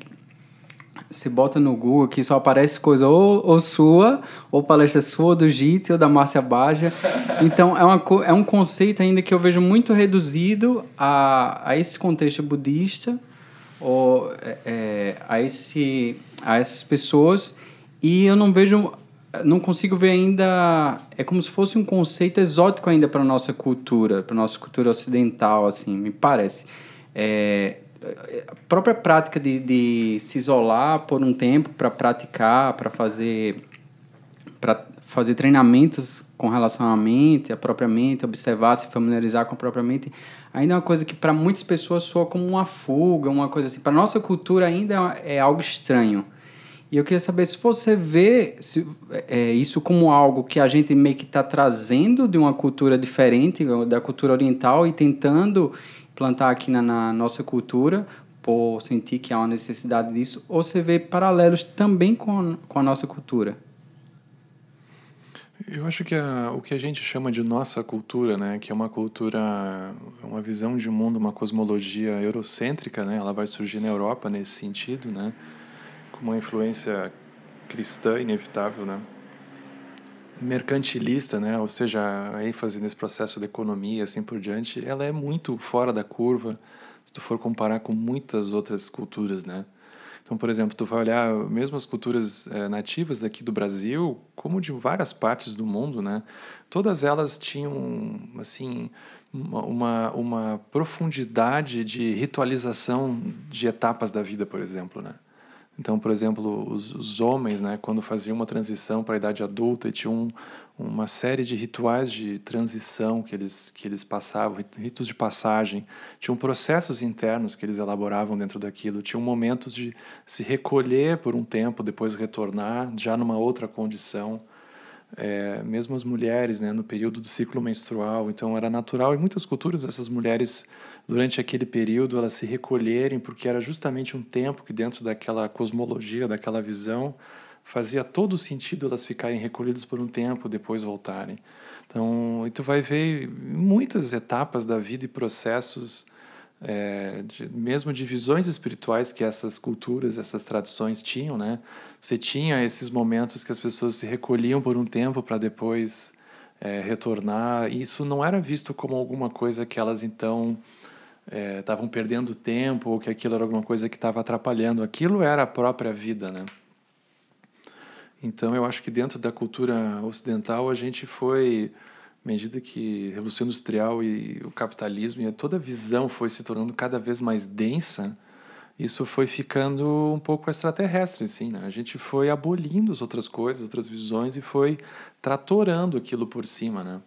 Speaker 3: Você bota no Google que só aparece coisa ou, ou sua, ou palestra sua, do Jitsi, ou da Márcia Baja. Então, é, uma, é um conceito ainda que eu vejo muito reduzido a, a esse contexto budista, ou é, é a, esse, a essas pessoas, e eu não vejo não consigo ver ainda é como se fosse um conceito exótico ainda para nossa cultura para nossa cultura ocidental assim me parece é, a própria prática de, de se isolar por um tempo para praticar, para fazer, para fazer treinamentos com relação à mente, a própria mente, observar, se familiarizar com a própria mente, ainda é uma coisa que para muitas pessoas soa como uma fuga, uma coisa assim. Para nossa cultura ainda é algo estranho. E eu queria saber se você vê se, é, isso como algo que a gente meio que está trazendo de uma cultura diferente, da cultura oriental, e tentando plantar aqui na, na nossa cultura, por sentir que há uma necessidade disso, ou você vê paralelos também com, com a nossa cultura?
Speaker 1: Eu acho que a, o que a gente chama de nossa cultura, né, que é uma cultura, uma visão de mundo, uma cosmologia eurocêntrica, né, ela vai surgir na Europa nesse sentido, né, com uma influência cristã inevitável, né, mercantilista, né? Ou seja, a ênfase nesse processo da economia, assim por diante, ela é muito fora da curva se tu for comparar com muitas outras culturas, né? Então, por exemplo, tu vai olhar mesmo as culturas é, nativas daqui do Brasil, como de várias partes do mundo, né? Todas elas tinham, assim, uma, uma profundidade de ritualização de etapas da vida, por exemplo, né? Então, por exemplo, os, os homens, né, quando faziam uma transição para a idade adulta, tinham um, uma série de rituais de transição que eles, que eles passavam, ritos de passagem, tinham processos internos que eles elaboravam dentro daquilo, tinham momentos de se recolher por um tempo, depois retornar, já numa outra condição. É, mesmo as mulheres, né, no período do ciclo menstrual, então era natural em muitas culturas essas mulheres durante aquele período elas se recolherem, porque era justamente um tempo que, dentro daquela cosmologia, daquela visão, fazia todo sentido elas ficarem recolhidas por um tempo, depois voltarem. Então, e tu vai ver muitas etapas da vida e processos, é, de, mesmo de visões espirituais que essas culturas, essas tradições tinham, né? Você tinha esses momentos que as pessoas se recolhiam por um tempo para depois é, retornar. E isso não era visto como alguma coisa que elas então estavam é, perdendo tempo ou que aquilo era alguma coisa que estava atrapalhando. Aquilo era a própria vida, né? Então eu acho que dentro da cultura ocidental a gente foi, à medida que a revolução industrial e o capitalismo e toda a visão foi se tornando cada vez mais densa, isso foi ficando um pouco extraterrestre, assim, né? A gente foi abolindo as outras coisas, outras visões e foi tratorando aquilo por cima, né?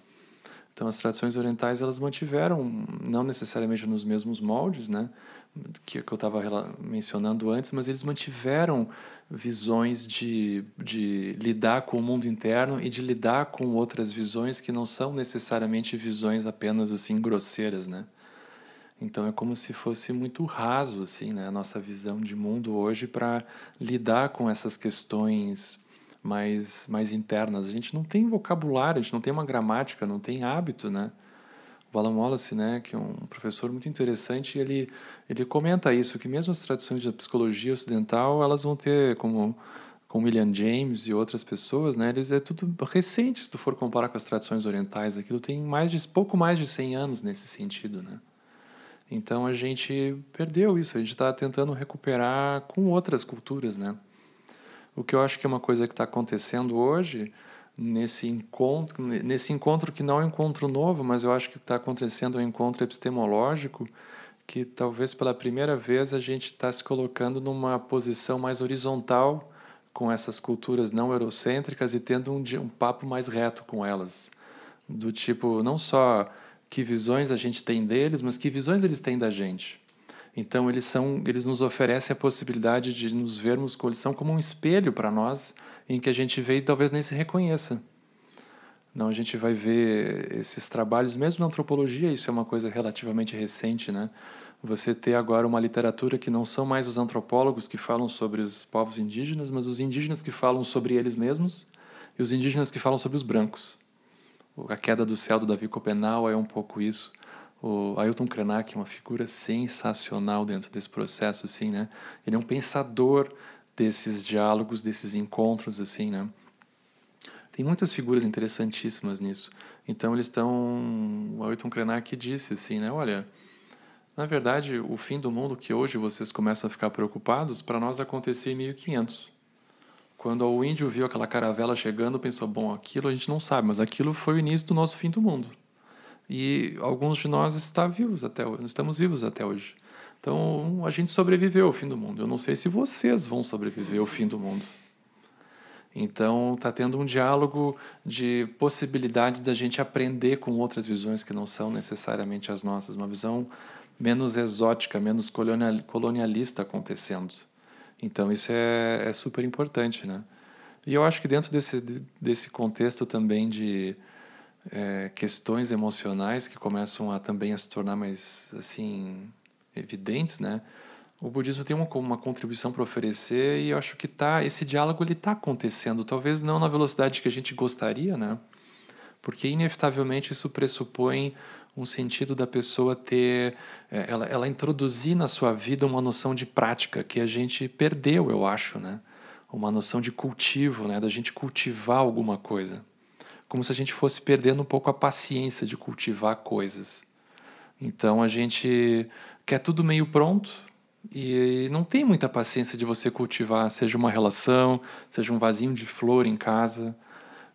Speaker 1: Então, as tradições orientais elas mantiveram, não necessariamente nos mesmos moldes, né, que, que eu estava mencionando antes, mas eles mantiveram visões de, de lidar com o mundo interno e de lidar com outras visões que não são necessariamente visões apenas assim grosseiras, né? Então é como se fosse muito raso assim, né, a nossa visão de mundo hoje para lidar com essas questões mais, mais internas. A gente não tem vocabulário, a gente não tem uma gramática, não tem hábito, né? O Alan Wallace, né, que é um professor muito interessante, ele, ele comenta isso, que mesmo as tradições da psicologia ocidental, elas vão ter, como com William James e outras pessoas, né, eles é tudo recente, se tu for comparar com as tradições orientais, aquilo tem mais de pouco mais de 100 anos nesse sentido, né? Então a gente perdeu isso, a gente está tentando recuperar com outras culturas, né? O que eu acho que é uma coisa que está acontecendo hoje, nesse encontro, nesse encontro que não é um encontro novo, mas eu acho que está acontecendo um encontro epistemológico, que talvez pela primeira vez a gente está se colocando numa posição mais horizontal com essas culturas não eurocêntricas e tendo um, um papo mais reto com elas. Do tipo, não só que visões a gente tem deles, mas que visões eles têm da gente. Então eles são, eles nos oferecem a possibilidade de nos vermos, eles são como um espelho para nós, em que a gente vê e talvez nem se reconheça. Não, a gente vai ver esses trabalhos, mesmo na antropologia, isso é uma coisa relativamente recente, né? Você ter agora uma literatura que não são mais os antropólogos que falam sobre os povos indígenas, mas os indígenas que falam sobre eles mesmos e os indígenas que falam sobre os brancos. A Queda do Céu do Davi Copenau é um pouco isso. O Ailton Krenak é uma figura sensacional dentro desse processo, assim, né? Ele é um pensador desses diálogos, desses encontros, assim, né? Tem muitas figuras interessantíssimas nisso. Então eles estão... O Ailton Krenak disse, assim, né? Olha, na verdade, o fim do mundo que hoje vocês começam a ficar preocupados, para nós aconteceu em 1500. Quando o índio viu aquela caravela chegando, pensou: bom, aquilo a gente não sabe, mas aquilo foi o início do nosso fim do mundo. E alguns de nós estão vivos até hoje, estamos vivos até hoje. Então a gente sobreviveu ao fim do mundo. Eu não sei se vocês vão sobreviver ao fim do mundo. Então está tendo um diálogo de possibilidades da gente aprender com outras visões que não são necessariamente as nossas, uma visão menos exótica, menos colonialista acontecendo. Então isso é, é super importante, né? E eu acho que dentro desse, desse contexto também de é, questões emocionais que começam a também a se tornar mais assim evidentes, né? O budismo tem uma, uma contribuição para oferecer e eu acho que tá esse diálogo ele está acontecendo, talvez não na velocidade que a gente gostaria, né? Porque inevitavelmente isso pressupõe um sentido da pessoa ter, é, ela, ela introduzir na sua vida uma noção de prática que a gente perdeu, eu acho, né? Uma noção de cultivo, né? Da gente cultivar alguma coisa. Como se a gente fosse perdendo um pouco a paciência de cultivar coisas. Então a gente quer tudo meio pronto e não tem muita paciência de você cultivar, seja uma relação, seja um vasinho de flor em casa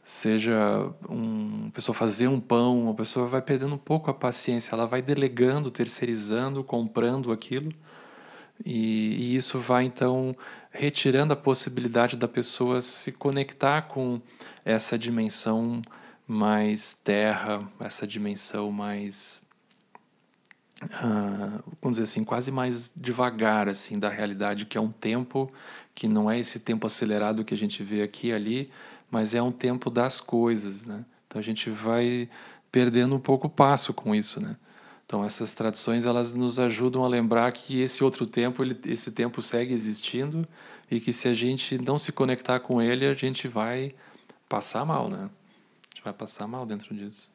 Speaker 1: seja um, a pessoa fazer um pão, a pessoa vai perdendo um pouco a paciência, ela vai delegando, terceirizando, comprando aquilo, e, e isso vai então retirando a possibilidade da pessoa se conectar com essa dimensão mais terra, essa dimensão mais Uh, vamos dizer assim, quase mais devagar assim da realidade, que é um tempo que não é esse tempo acelerado que a gente vê aqui e ali, mas é um tempo das coisas, né? Então a gente vai perdendo um pouco o passo com isso, né? Então essas tradições elas nos ajudam a lembrar que esse outro tempo, ele, esse tempo segue existindo e que se a gente não se conectar com ele, a gente vai passar mal, né? A gente vai passar mal dentro disso.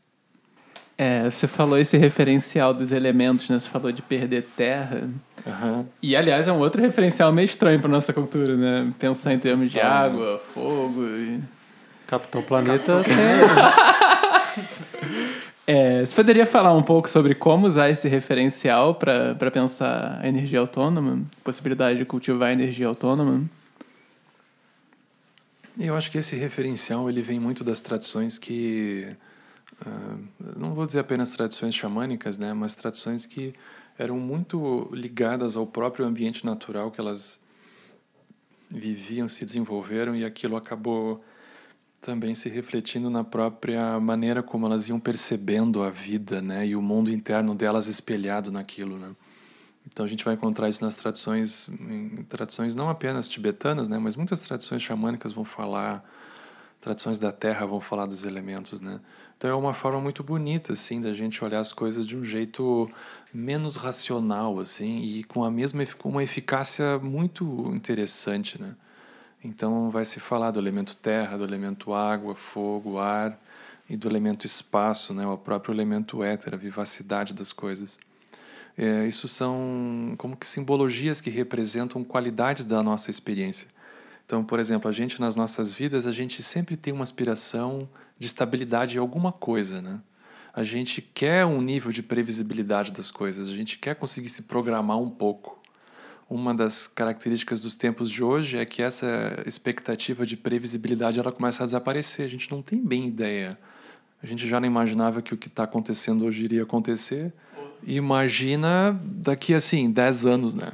Speaker 5: É, você falou esse referencial dos elementos, né? Você falou de perder terra.
Speaker 1: Uhum.
Speaker 5: E, aliás, é um outro referencial meio estranho para nossa cultura, né? Pensar em termos de água, fogo e...
Speaker 2: Capitão Planeta
Speaker 5: é, você poderia falar um pouco sobre como usar esse referencial para pensar a energia autônoma? Possibilidade de cultivar a energia autônoma?
Speaker 1: Eu acho que esse referencial ele vem muito das tradições que uh, não vou dizer apenas tradições xamânicas, né, mas tradições que eram muito ligadas ao próprio ambiente natural que elas viviam, se desenvolveram e aquilo acabou também se refletindo na própria maneira como elas iam percebendo a vida, né, e o mundo interno delas espelhado naquilo, né. Então a gente vai encontrar isso nas tradições, tradições não apenas tibetanas, né, mas muitas tradições xamânicas vão falar, tradições da terra vão falar dos elementos, né. Então é uma forma muito bonita assim da gente olhar as coisas de um jeito menos racional assim e com a mesma com uma eficácia muito interessante, né. Então vai se falar do elemento terra, do elemento água, fogo, ar e do elemento espaço, né, o próprio elemento éter, a vivacidade das coisas. É, isso são como que simbologias que representam qualidades da nossa experiência. Então, por exemplo, a gente nas nossas vidas, a gente sempre tem uma aspiração de estabilidade em alguma coisa, né? A gente quer um nível de previsibilidade das coisas, a gente quer conseguir se programar um pouco uma das características dos tempos de hoje é que essa expectativa de previsibilidade ela começa a desaparecer. A gente não tem bem ideia. A gente já não imaginava que o que está acontecendo hoje iria acontecer. Imagina daqui assim 10 anos, né?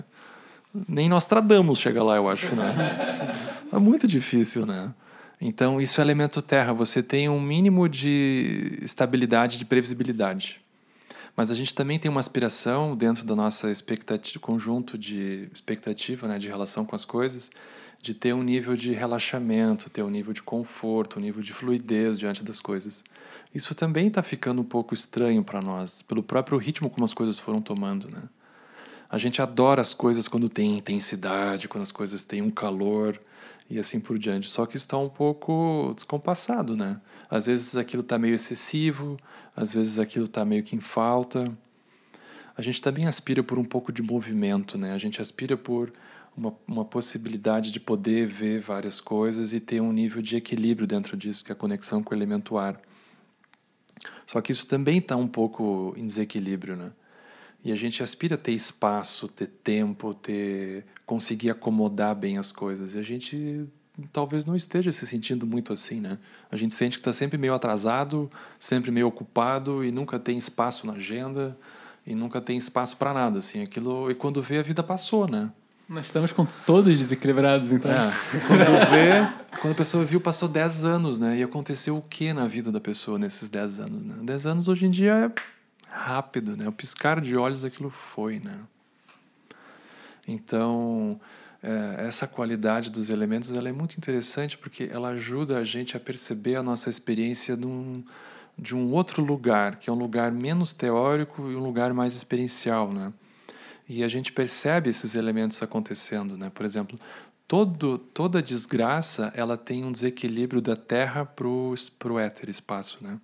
Speaker 1: Nem Nostradamus chega lá, eu acho, né? É muito difícil, né? Então, isso é elemento terra. Você tem um mínimo de estabilidade, de previsibilidade. Mas a gente também tem uma aspiração dentro da nossa expectativa, conjunto de expectativa, né, de relação com as coisas, de ter um nível de relaxamento, ter um nível de conforto, um nível de fluidez diante das coisas. Isso também está ficando um pouco estranho para nós, pelo próprio ritmo como as coisas foram tomando, né? A gente adora as coisas quando tem intensidade, quando as coisas têm um calor e assim por diante. Só que isso está um pouco descompassado, né? Às vezes aquilo está meio excessivo, às vezes aquilo está meio que em falta. A gente também aspira por um pouco de movimento, né? A gente aspira por uma, uma possibilidade de poder ver várias coisas e ter um nível de equilíbrio dentro disso, que é a conexão com o elemento ar. Só que isso também está um pouco em desequilíbrio, né? E a gente aspira a ter espaço, ter tempo, ter conseguir acomodar bem as coisas. E a gente talvez não esteja se sentindo muito assim, né? A gente sente que está sempre meio atrasado, sempre meio ocupado e nunca tem espaço na agenda e nunca tem espaço para nada, assim. Aquilo e quando vê a vida passou, né?
Speaker 5: Nós estamos com todos desequilibrados, então.
Speaker 1: É, quando vê, quando a pessoa viu, passou 10 anos, né? E aconteceu o que na vida da pessoa nesses 10 anos, né? 10 anos hoje em dia é rápido, né? O piscar de olhos aquilo foi, né? Então, é, essa qualidade dos elementos ela é muito interessante porque ela ajuda a gente a perceber a nossa experiência de um, de um outro lugar, que é um lugar menos teórico e um lugar mais experiencial, né? E a gente percebe esses elementos acontecendo, né? Por exemplo, todo, toda desgraça ela tem um desequilíbrio da Terra para o éter, espaço, né?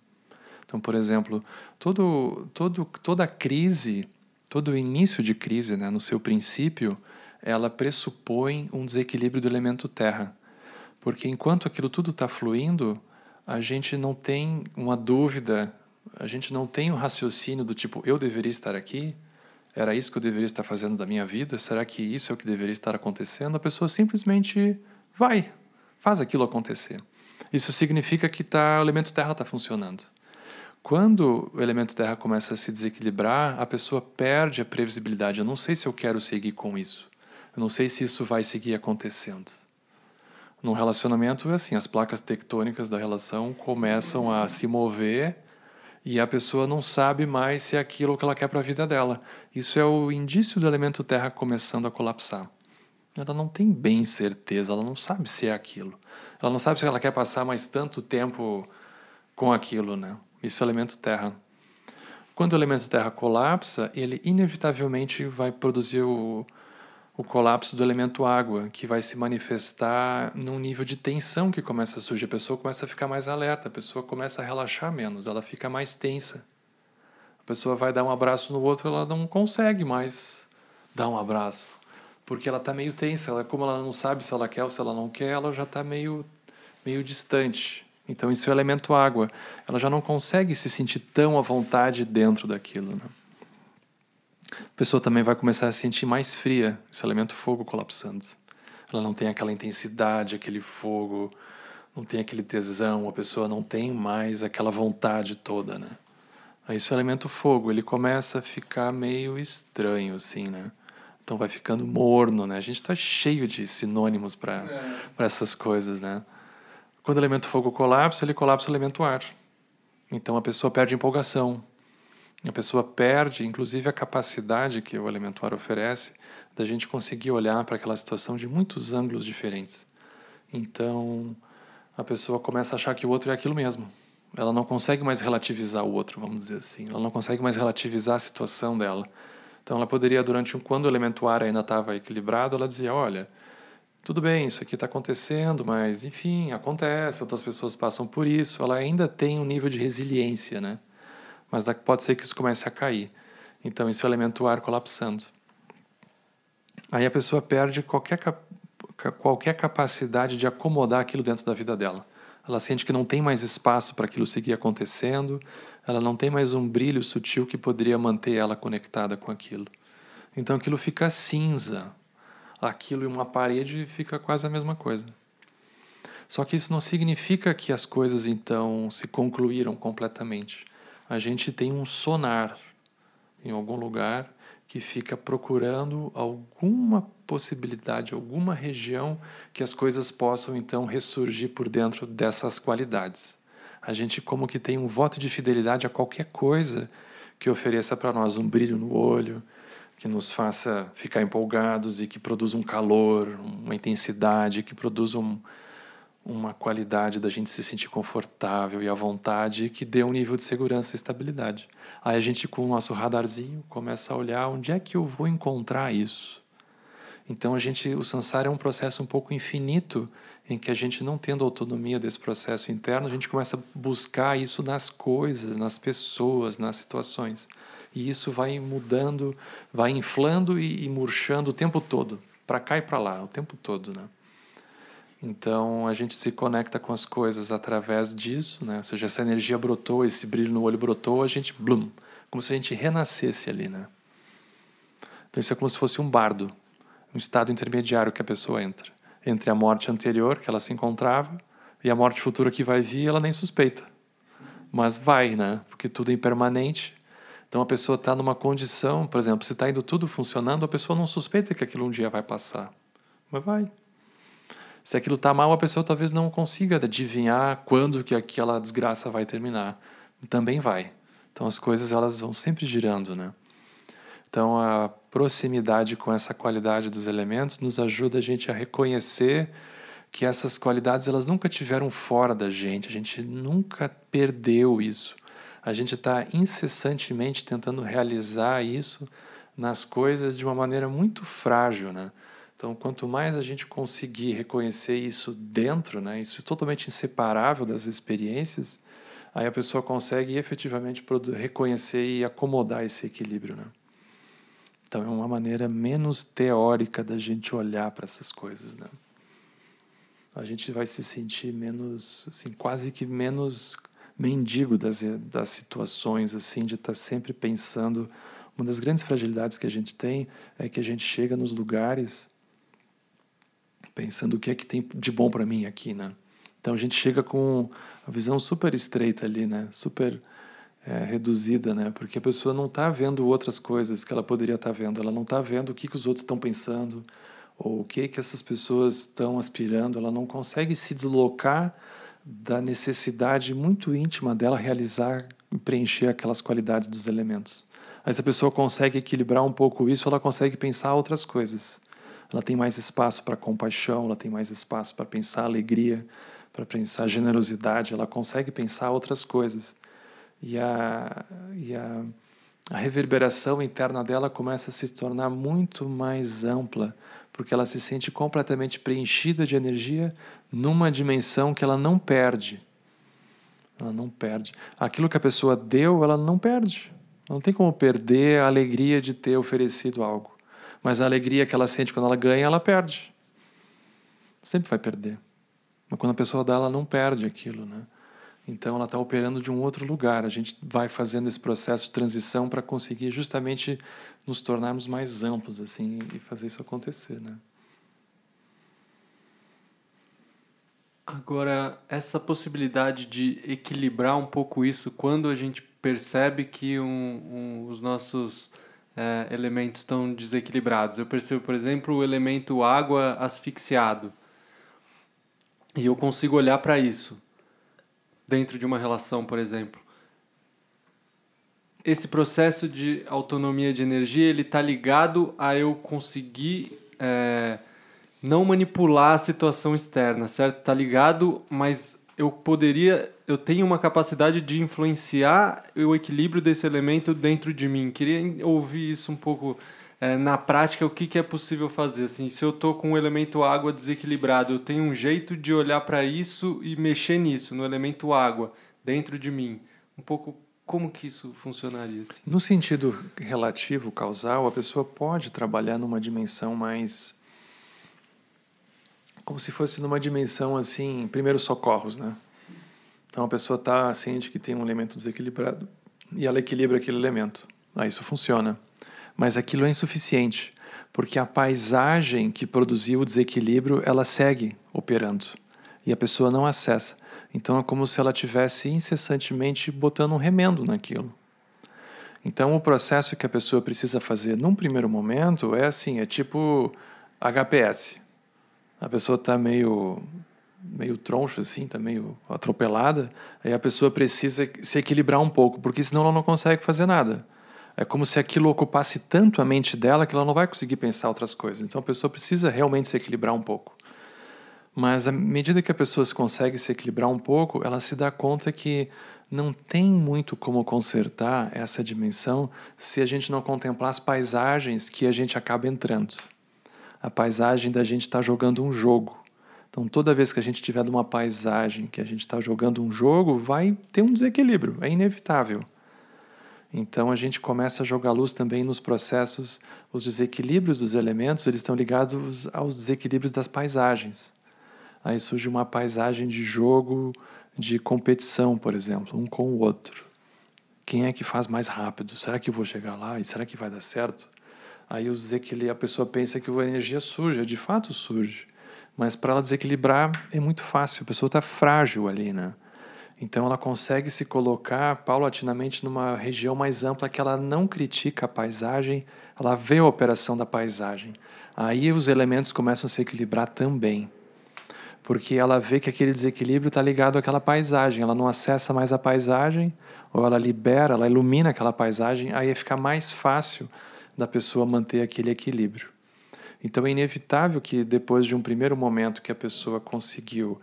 Speaker 1: Então, por exemplo, todo, todo, toda crise, todo início de crise, né, no seu princípio, ela pressupõe um desequilíbrio do elemento terra. Porque enquanto aquilo tudo está fluindo, a gente não tem uma dúvida, a gente não tem um raciocínio do tipo, eu deveria estar aqui? Era isso que eu deveria estar fazendo da minha vida? Será que isso é o que deveria estar acontecendo? A pessoa simplesmente vai, faz aquilo acontecer. Isso significa que tá, o elemento terra está funcionando. Quando o elemento terra começa a se desequilibrar, a pessoa perde a previsibilidade. Eu não sei se eu quero seguir com isso. Eu não sei se isso vai seguir acontecendo. Num relacionamento é assim, as placas tectônicas da relação começam a se mover e a pessoa não sabe mais se é aquilo que ela quer para a vida dela. Isso é o indício do elemento terra começando a colapsar. Ela não tem bem certeza, ela não sabe se é aquilo. Ela não sabe se ela quer passar mais tanto tempo com aquilo, né? Isso é o elemento terra. Quando o elemento terra colapsa, ele inevitavelmente vai produzir o, o colapso do elemento água, que vai se manifestar num nível de tensão que começa a surgir. A pessoa começa a ficar mais alerta, a pessoa começa a relaxar menos, ela fica mais tensa. A pessoa vai dar um abraço no outro, ela não consegue mais dar um abraço, porque ela está meio tensa. Ela, como ela não sabe se ela quer ou se ela não quer, ela já está meio, meio distante. Então, isso é o elemento água. Ela já não consegue se sentir tão à vontade dentro daquilo. Né? A pessoa também vai começar a se sentir mais fria, esse elemento fogo colapsando. Ela não tem aquela intensidade, aquele fogo, não tem aquele tesão, a pessoa não tem mais aquela vontade toda, né? Aí esse elemento fogo, ele começa a ficar meio estranho, assim, né? Então vai ficando morno, né? A gente está cheio de sinônimos para é. essas coisas, né? Quando o elemento fogo colapsa, ele colapsa o elemento ar. Então a pessoa perde empolgação. A pessoa perde, inclusive, a capacidade que o elemento ar oferece da gente conseguir olhar para aquela situação de muitos ângulos diferentes. Então a pessoa começa a achar que o outro é aquilo mesmo. Ela não consegue mais relativizar o outro, vamos dizer assim. Ela não consegue mais relativizar a situação dela. Então ela poderia, durante um, quando o elemento ar ainda estava equilibrado, ela dizia: olha tudo bem, isso aqui está acontecendo, mas enfim, acontece, outras pessoas passam por isso, ela ainda tem um nível de resiliência, né? Mas pode ser que isso comece a cair. Então, isso é o elemento ar colapsando. Aí a pessoa perde qualquer, qualquer capacidade de acomodar aquilo dentro da vida dela. Ela sente que não tem mais espaço para aquilo seguir acontecendo, ela não tem mais um brilho sutil que poderia manter ela conectada com aquilo. Então aquilo fica cinza, aquilo e uma parede fica quase a mesma coisa. Só que isso não significa que as coisas então se concluíram completamente. A gente tem um sonar em algum lugar que fica procurando alguma possibilidade, alguma região que as coisas possam então ressurgir por dentro dessas qualidades. A gente como que tem um voto de fidelidade a qualquer coisa que ofereça para nós um brilho no olho, que nos faça ficar empolgados e que produza um calor, uma intensidade, que produza um, uma qualidade da gente se sentir confortável e à vontade que dê um nível de segurança e estabilidade. Aí a gente, com o nosso radarzinho, começa a olhar onde é que eu vou encontrar isso. Então a gente, o samsara é um processo um pouco infinito em que a gente não tendo autonomia desse processo interno, a gente começa a buscar isso nas coisas, nas pessoas, nas situações. E isso vai mudando, vai inflando e, e murchando o tempo todo, para cá e para lá, o tempo todo, né? Então a gente se conecta com as coisas através disso, né? Ou seja, essa energia brotou, esse brilho no olho brotou, a gente blum, como se a gente renascesse ali, né? Então isso é como se fosse um bardo, um estado intermediário que a pessoa entra entre a morte anterior que ela se encontrava e a morte futura que vai vir, ela nem suspeita. Mas vai, né? Porque tudo é impermanente. Então a pessoa está numa condição, por exemplo, se está indo tudo funcionando, a pessoa não suspeita que aquilo um dia vai passar. Mas vai. Se aquilo está mal, a pessoa talvez não consiga adivinhar quando que aquela desgraça vai terminar. Também vai. Então as coisas elas vão sempre girando, né? Então a proximidade com essa qualidade dos elementos nos ajuda a gente a reconhecer que essas qualidades elas nunca tiveram fora da gente, a gente nunca perdeu isso. A gente está incessantemente tentando realizar isso nas coisas de uma maneira muito frágil, né? Então, quanto mais a gente conseguir reconhecer isso dentro, né, isso totalmente inseparável das experiências, aí a pessoa consegue efetivamente reconhecer e acomodar esse equilíbrio. Né? Então, é uma maneira menos teórica da gente olhar para essas coisas. Né? A gente vai se sentir menos, assim, quase que menos mendigo das, das situações, assim, de estar sempre pensando. Uma das grandes fragilidades que a gente tem é que a gente chega nos lugares pensando o que é que tem de bom para mim aqui, né? Então a gente chega com a visão super estreita ali, né? Super é, reduzida, né? Porque a pessoa não está vendo outras coisas que ela poderia estar tá vendo. Ela não está vendo o que, que os outros estão pensando ou o que que essas pessoas estão aspirando. Ela não consegue se deslocar da necessidade muito íntima dela realizar e preencher aquelas qualidades dos elementos. Aí se a pessoa consegue equilibrar um pouco isso, ela consegue pensar outras coisas ela tem mais espaço para compaixão, ela tem mais espaço para pensar alegria, para pensar generosidade, ela consegue pensar outras coisas. E a, e a, a reverberação interna dela começa a se tornar muito mais ampla, porque ela se sente completamente preenchida de energia numa dimensão que ela não perde. Ela não perde. Aquilo que a pessoa deu, ela não perde. Não tem como perder a alegria de ter oferecido algo. Mas a alegria que ela sente quando ela ganha, ela perde. Sempre vai perder. Mas quando a pessoa dá, ela não perde aquilo, né? Então ela está operando de um outro lugar. A gente vai fazendo esse processo de transição para conseguir justamente nos tornarmos mais amplos assim e fazer isso acontecer, né?
Speaker 2: Agora, essa possibilidade de equilibrar um pouco isso quando a gente percebe que um, um, os nossos é, elementos estão desequilibrados. Eu percebo, por exemplo, o elemento água asfixiado. E eu consigo olhar para isso dentro de uma relação, por exemplo. Esse processo de autonomia de energia ele está ligado a eu conseguir é, não manipular a situação externa, certo? Está ligado, mas eu poderia, eu tenho uma capacidade de influenciar o equilíbrio desse elemento dentro de mim. Queria ouvir isso um pouco é, na prática, o que, que é possível fazer. Assim, se eu estou com o elemento água desequilibrado, eu tenho um jeito de olhar para isso e mexer nisso, no elemento água, dentro de mim. Um pouco como que isso funcionaria? Assim?
Speaker 1: No sentido relativo, causal, a pessoa pode trabalhar numa dimensão mais como se fosse numa dimensão assim, primeiros socorros, né? Então a pessoa está ciente que tem um elemento desequilibrado e ela equilibra aquele elemento. Aí isso funciona. Mas aquilo é insuficiente, porque a paisagem que produziu o desequilíbrio, ela segue operando e a pessoa não acessa. Então é como se ela tivesse incessantemente botando um remendo naquilo. Então, o processo que a pessoa precisa fazer num primeiro momento é assim, é tipo HPS. A pessoa está meio meio troncho assim, está meio atropelada, aí a pessoa precisa se equilibrar um pouco, porque senão ela não consegue fazer nada. É como se aquilo ocupasse tanto a mente dela que ela não vai conseguir pensar outras coisas. Então a pessoa precisa realmente se equilibrar um pouco. Mas à medida que a pessoa consegue se equilibrar um pouco, ela se dá conta que não tem muito como consertar essa dimensão se a gente não contemplar as paisagens que a gente acaba entrando. A paisagem da gente estar tá jogando um jogo. Então, toda vez que a gente tiver uma paisagem que a gente está jogando um jogo, vai ter um desequilíbrio, é inevitável. Então, a gente começa a jogar luz também nos processos, os desequilíbrios dos elementos, eles estão ligados aos desequilíbrios das paisagens. Aí surge uma paisagem de jogo de competição, por exemplo, um com o outro. Quem é que faz mais rápido? Será que eu vou chegar lá? E será que vai dar certo? Aí os a pessoa pensa que a energia surge, de fato surge. Mas para ela desequilibrar é muito fácil, a pessoa está frágil ali, né? Então ela consegue se colocar paulatinamente numa região mais ampla que ela não critica a paisagem, ela vê a operação da paisagem. Aí os elementos começam a se equilibrar também porque ela vê que aquele desequilíbrio está ligado àquela paisagem. Ela não acessa mais a paisagem, ou ela libera, ela ilumina aquela paisagem, aí fica mais fácil da pessoa manter aquele equilíbrio. Então é inevitável que depois de um primeiro momento que a pessoa conseguiu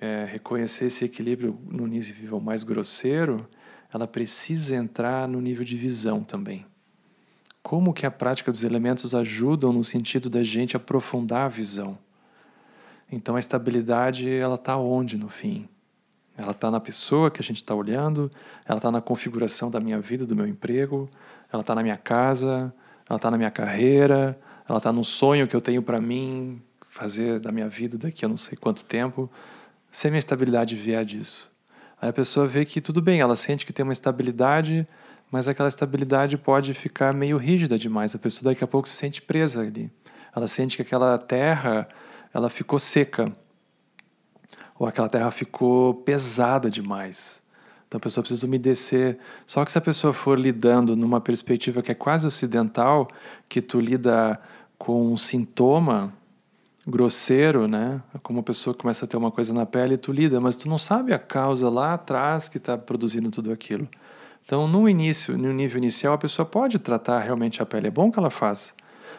Speaker 1: é, reconhecer esse equilíbrio no nível mais grosseiro, ela precisa entrar no nível de visão também. Como que a prática dos elementos ajudam no sentido da gente aprofundar a visão? Então a estabilidade ela está onde no fim? Ela está na pessoa que a gente está olhando, ela está na configuração da minha vida, do meu emprego, ela está na minha casa, ela está na minha carreira, ela está no sonho que eu tenho para mim fazer da minha vida daqui a não sei quanto tempo. Se a minha estabilidade vier disso. Aí a pessoa vê que tudo bem, ela sente que tem uma estabilidade, mas aquela estabilidade pode ficar meio rígida demais. A pessoa daqui a pouco se sente presa ali. Ela sente que aquela terra ela ficou seca, ou aquela terra ficou pesada demais. Então a pessoa precisa umedecer. Só que se a pessoa for lidando numa perspectiva que é quase ocidental, que tu lida com um sintoma grosseiro, né? Como a pessoa começa a ter uma coisa na pele, tu lida, mas tu não sabe a causa lá atrás que está produzindo tudo aquilo. Então, no início, no nível inicial, a pessoa pode tratar realmente a pele. É bom que ela faça,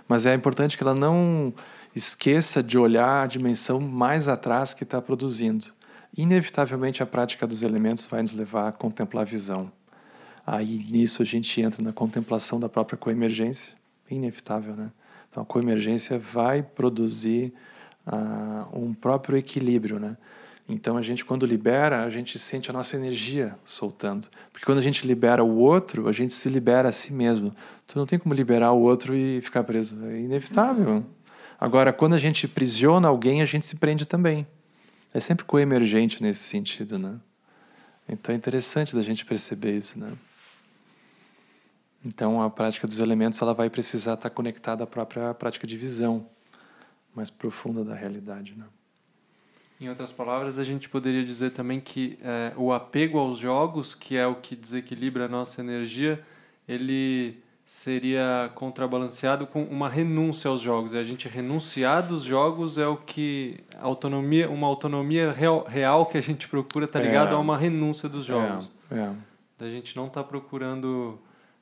Speaker 1: mas é importante que ela não esqueça de olhar a dimensão mais atrás que está produzindo. Inevitavelmente, a prática dos elementos vai nos levar a contemplar a visão. Aí, nisso, a gente entra na contemplação da própria coemergência. Inevitável, né? Então, a coemergência vai produzir uh, um próprio equilíbrio, né? Então, a gente, quando libera, a gente sente a nossa energia soltando. Porque quando a gente libera o outro, a gente se libera a si mesmo. Tu não tem como liberar o outro e ficar preso. É inevitável. Agora, quando a gente prisiona alguém, a gente se prende também. É sempre coemergente nesse sentido, né? Então é interessante da gente perceber isso, né? Então a prática dos elementos ela vai precisar estar conectada à própria prática de visão mais profunda da realidade, né?
Speaker 2: Em outras palavras, a gente poderia dizer também que é, o apego aos jogos, que é o que desequilibra a nossa energia, ele seria contrabalanceado com uma renúncia aos jogos. A gente renunciar dos jogos é o que autonomia, uma autonomia real, real que a gente procura está ligado é. a uma renúncia dos jogos.
Speaker 1: É. é.
Speaker 2: A gente não está procurando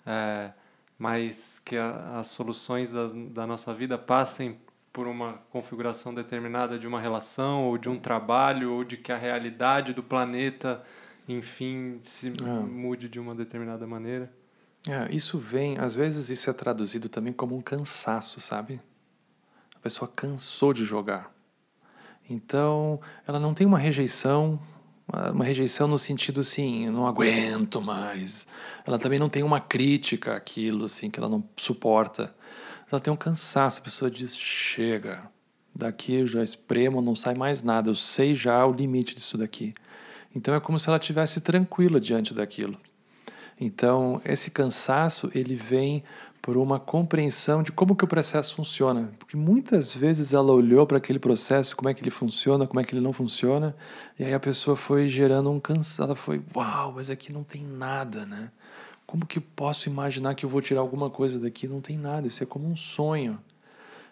Speaker 2: é, mais que a, as soluções da, da nossa vida passem por uma configuração determinada de uma relação ou de um trabalho ou de que a realidade do planeta, enfim, se é. mude de uma determinada maneira.
Speaker 1: É, isso vem, às vezes isso é traduzido também como um cansaço, sabe? A pessoa cansou de jogar. Então, ela não tem uma rejeição, uma rejeição no sentido assim, não aguento mais. Ela também não tem uma crítica àquilo, assim, que ela não suporta. Ela tem um cansaço, a pessoa diz, chega, daqui eu já espremo, não sai mais nada, eu sei já o limite disso daqui. Então é como se ela tivesse tranquila diante daquilo. Então, esse cansaço, ele vem por uma compreensão de como que o processo funciona. Porque muitas vezes ela olhou para aquele processo, como é que ele funciona, como é que ele não funciona, e aí a pessoa foi gerando um cansaço, ela foi, uau, mas aqui não tem nada, né? como que posso imaginar que eu vou tirar alguma coisa daqui? Não tem nada, isso é como um sonho.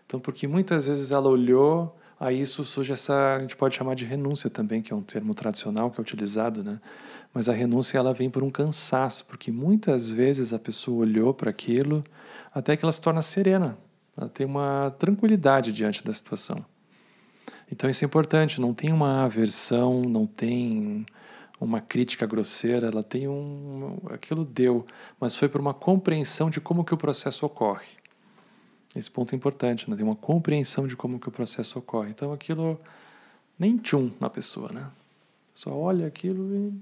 Speaker 1: Então, porque muitas vezes ela olhou, aí isso surge essa, a gente pode chamar de renúncia também, que é um termo tradicional que é utilizado, né? Mas a renúncia ela vem por um cansaço, porque muitas vezes a pessoa olhou para aquilo até que ela se torna serena, ela tem uma tranquilidade diante da situação. Então isso é importante, não tem uma aversão, não tem uma crítica grosseira, ela tem um aquilo deu, mas foi por uma compreensão de como que o processo ocorre. Esse ponto é importante, né? Tem uma compreensão de como que o processo ocorre. Então aquilo nem tchum na pessoa, né? Só olha aquilo e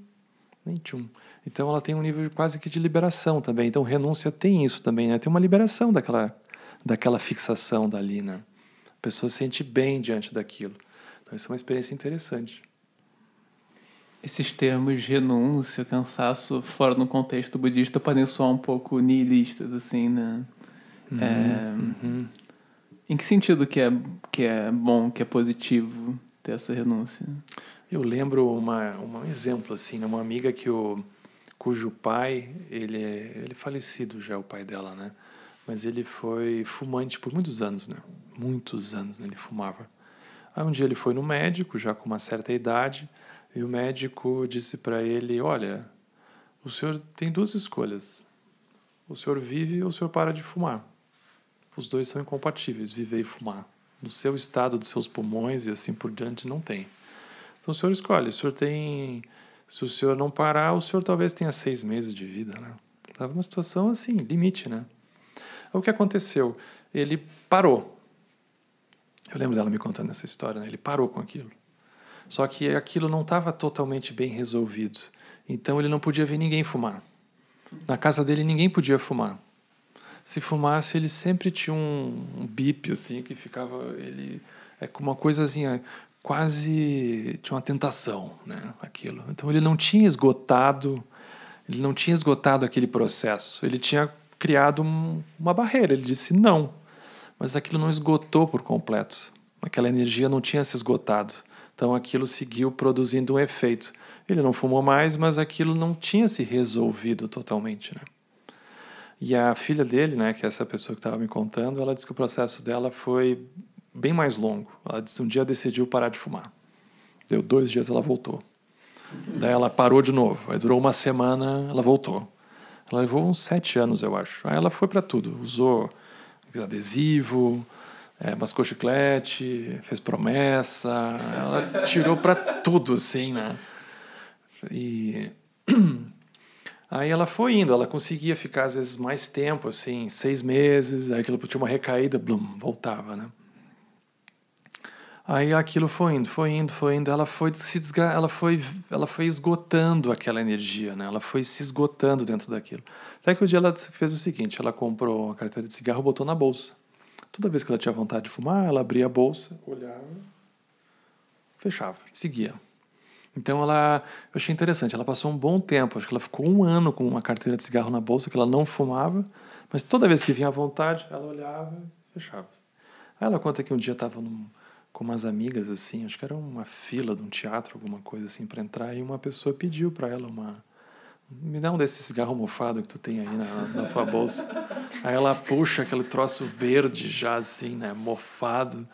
Speaker 1: nem tchum. Então ela tem um nível quase que de liberação também. Então renúncia tem isso também, né? Tem uma liberação daquela daquela fixação dali, né? A pessoa se sente bem diante daquilo. Então isso é uma experiência interessante.
Speaker 5: Esses termos renúncia, cansaço, fora no contexto budista, podem soar um pouco nihilistas, assim, né? Uhum, é... uhum. Em que sentido que é, que é bom, que é positivo ter essa renúncia?
Speaker 1: Eu lembro uma, um exemplo, assim, né? uma amiga que o, cujo pai, ele é, ele é falecido já, o pai dela, né? Mas ele foi fumante por muitos anos, né? Muitos anos né? ele fumava. Aí um dia ele foi no médico, já com uma certa idade, e o médico disse para ele: Olha, o senhor tem duas escolhas. O senhor vive ou o senhor para de fumar. Os dois são incompatíveis, viver e fumar. No seu estado dos seus pulmões e assim por diante, não tem. Então o senhor escolhe. O senhor tem. Se o senhor não parar, o senhor talvez tenha seis meses de vida, né? Estava numa situação assim, limite, né? O que aconteceu? Ele parou. Eu lembro dela me contando essa história, né? Ele parou com aquilo. Só que aquilo não estava totalmente bem resolvido. Então ele não podia ver ninguém fumar. Na casa dele ninguém podia fumar. Se fumasse, ele sempre tinha um, um bip assim que ficava ele é uma coisazinha quase tinha uma tentação, né, aquilo. Então ele não tinha esgotado, ele não tinha esgotado aquele processo. Ele tinha criado um, uma barreira. Ele disse não, mas aquilo não esgotou por completo. Aquela energia não tinha se esgotado. Então aquilo seguiu produzindo um efeito. Ele não fumou mais, mas aquilo não tinha se resolvido totalmente, né? E a filha dele, né, que é essa pessoa que estava me contando, ela disse que o processo dela foi bem mais longo. Ela disse um dia decidiu parar de fumar. Deu dois dias, ela voltou. Daí ela parou de novo. Aí durou uma semana, ela voltou. Ela levou uns sete anos, eu acho. Aí ela foi para tudo. Usou adesivo, é, mascou chiclete, fez promessa, ela tirou para tudo, assim, né? E aí ela foi indo, ela conseguia ficar às vezes mais tempo, assim, seis meses, aí aquilo tinha uma recaída, blum, voltava, né? Aí aquilo foi indo, foi indo, foi indo, ela foi se desga... ela foi ela foi esgotando aquela energia, né? Ela foi se esgotando dentro daquilo. Até que um dia ela fez o seguinte, ela comprou uma carteira de cigarro, botou na bolsa. Toda vez que ela tinha vontade de fumar, ela abria a bolsa, olhava, fechava, seguia. Então ela, eu achei interessante, ela passou um bom tempo, acho que ela ficou um ano com uma carteira de cigarro na bolsa, que ela não fumava, mas toda vez que vinha à vontade, ela olhava fechava. Aí ela conta que um dia estava com umas amigas assim, acho que era uma fila de um teatro, alguma coisa assim para entrar, e uma pessoa pediu para ela uma me dá um desses cigarro mofado que tu tem aí na, na tua bolsa. Aí ela puxa aquele troço verde já assim, né, mofado.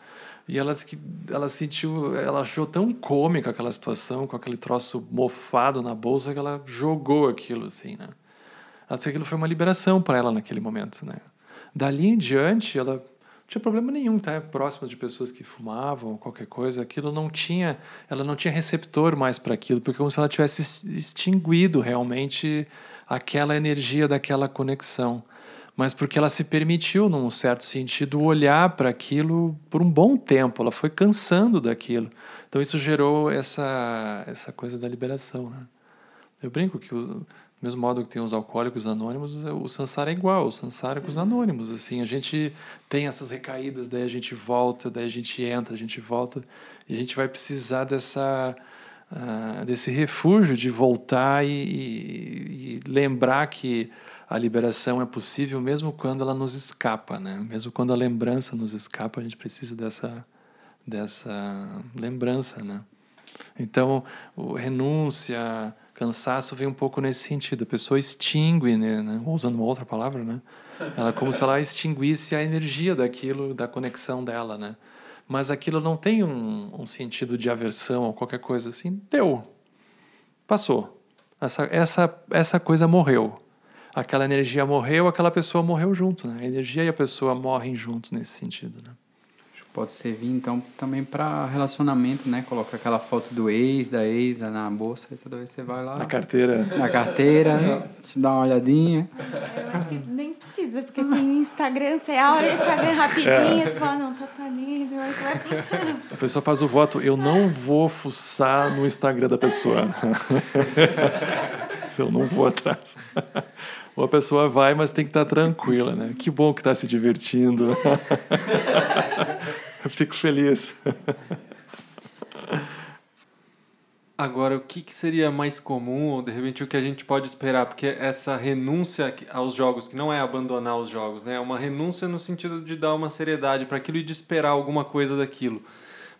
Speaker 1: E ela que ela sentiu, ela achou tão cômica aquela situação com aquele troço mofado na bolsa que ela jogou aquilo assim, né? Ela disse que aquilo foi uma liberação para ela naquele momento, né? Dali em diante, ela tinha problema nenhum tá? próxima de pessoas que fumavam qualquer coisa aquilo não tinha ela não tinha receptor mais para aquilo porque é como se ela tivesse extinguido realmente aquela energia daquela conexão mas porque ela se permitiu num certo sentido olhar para aquilo por um bom tempo ela foi cansando daquilo então isso gerou essa essa coisa da liberação né? eu brinco que o, do mesmo modo que tem os alcoólicos anônimos, o Sansara é igual, o Sansara é com os anônimos. Assim, a gente tem essas recaídas, daí a gente volta, daí a gente entra, a gente volta, e a gente vai precisar dessa, uh, desse refúgio de voltar e, e, e, lembrar que a liberação é possível mesmo quando ela nos escapa, né? mesmo quando a lembrança nos escapa, a gente precisa dessa, dessa lembrança. Né? Então, renúncia Cansaço vem um pouco nesse sentido. A pessoa extingue, né? né? Usando uma outra palavra, né? Ela como se ela extinguisse a energia daquilo, da conexão dela, né? Mas aquilo não tem um, um sentido de aversão ou qualquer coisa assim. Deu. Passou. Essa, essa, essa coisa morreu. Aquela energia morreu, aquela pessoa morreu junto, né? A energia e a pessoa morrem juntos nesse sentido, né?
Speaker 3: Pode servir então também para relacionamento, né? Coloca aquela foto do ex, da ex na bolsa e toda vez você vai lá.
Speaker 1: Na carteira.
Speaker 3: Na carteira, te dá uma olhadinha.
Speaker 4: Eu acho que nem precisa, porque tem Instagram, você abre o Instagram rapidinho, é. você fala, não, tá, tá lindo, você vai passando.
Speaker 1: A pessoa faz o voto, eu não vou fuçar no Instagram da pessoa. eu não vou atrás. Ou a pessoa vai, mas tem que estar tranquila, né? Que bom que está se divertindo. Eu fico feliz.
Speaker 2: Agora, o que, que seria mais comum, ou de repente o que a gente pode esperar? Porque essa renúncia aos jogos, que não é abandonar os jogos, né? é uma renúncia no sentido de dar uma seriedade para aquilo e de esperar alguma coisa daquilo.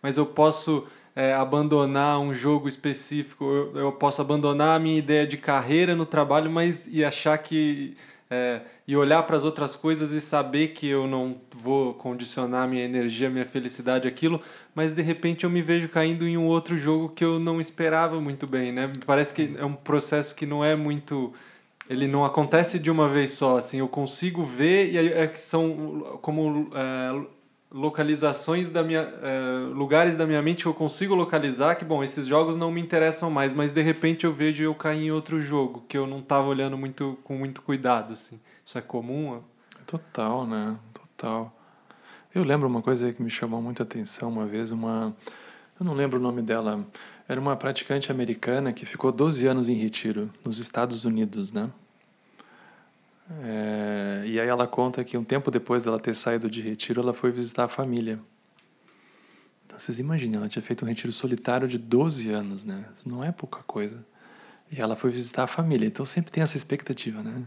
Speaker 2: Mas eu posso é, abandonar um jogo específico, eu, eu, posso abandonar a minha ideia de carreira no trabalho, mas e achar que. É, e olhar para as outras coisas e saber que eu não vou condicionar minha energia, minha felicidade aquilo, mas de repente eu me vejo caindo em um outro jogo que eu não esperava muito bem, né? Parece que é um processo que não é muito ele não acontece de uma vez só, assim, eu consigo ver e é, são como é, localizações da minha uh, lugares da minha mente que eu consigo localizar que bom esses jogos não me interessam mais mas de repente eu vejo eu cair em outro jogo que eu não estava olhando muito com muito cuidado assim. Isso é comum?
Speaker 1: Total né? Total. Eu lembro uma coisa que me chamou muita atenção uma vez uma eu não lembro o nome dela era uma praticante americana que ficou 12 anos em retiro nos Estados Unidos né é, e aí ela conta que um tempo depois dela ter saído de retiro, ela foi visitar a família. Então vocês imaginem, ela tinha feito um retiro solitário de 12 anos, né? Não é pouca coisa. E ela foi visitar a família, então sempre tem essa expectativa, né?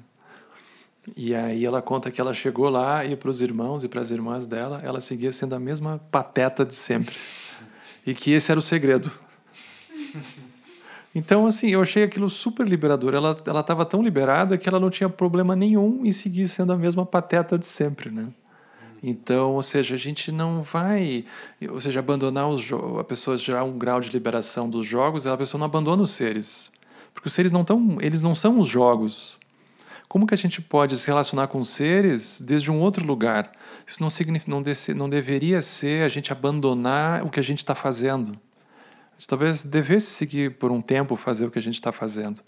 Speaker 1: E aí ela conta que ela chegou lá e para os irmãos e para as irmãs dela, ela seguia sendo a mesma pateta de sempre. E que esse era o segredo. Então, assim, eu achei aquilo super liberador. Ela estava tão liberada que ela não tinha problema nenhum em seguir sendo a mesma pateta de sempre, né? Então, ou seja, a gente não vai, ou seja, abandonar os a pessoa gerar um grau de liberação dos jogos, a pessoa não abandona os seres. Porque os seres não estão, eles não são os jogos. Como que a gente pode se relacionar com seres desde um outro lugar? Isso não significa, não, desse, não deveria ser a gente abandonar o que a gente está fazendo gente talvez devesse seguir por um tempo fazer o que a gente está fazendo,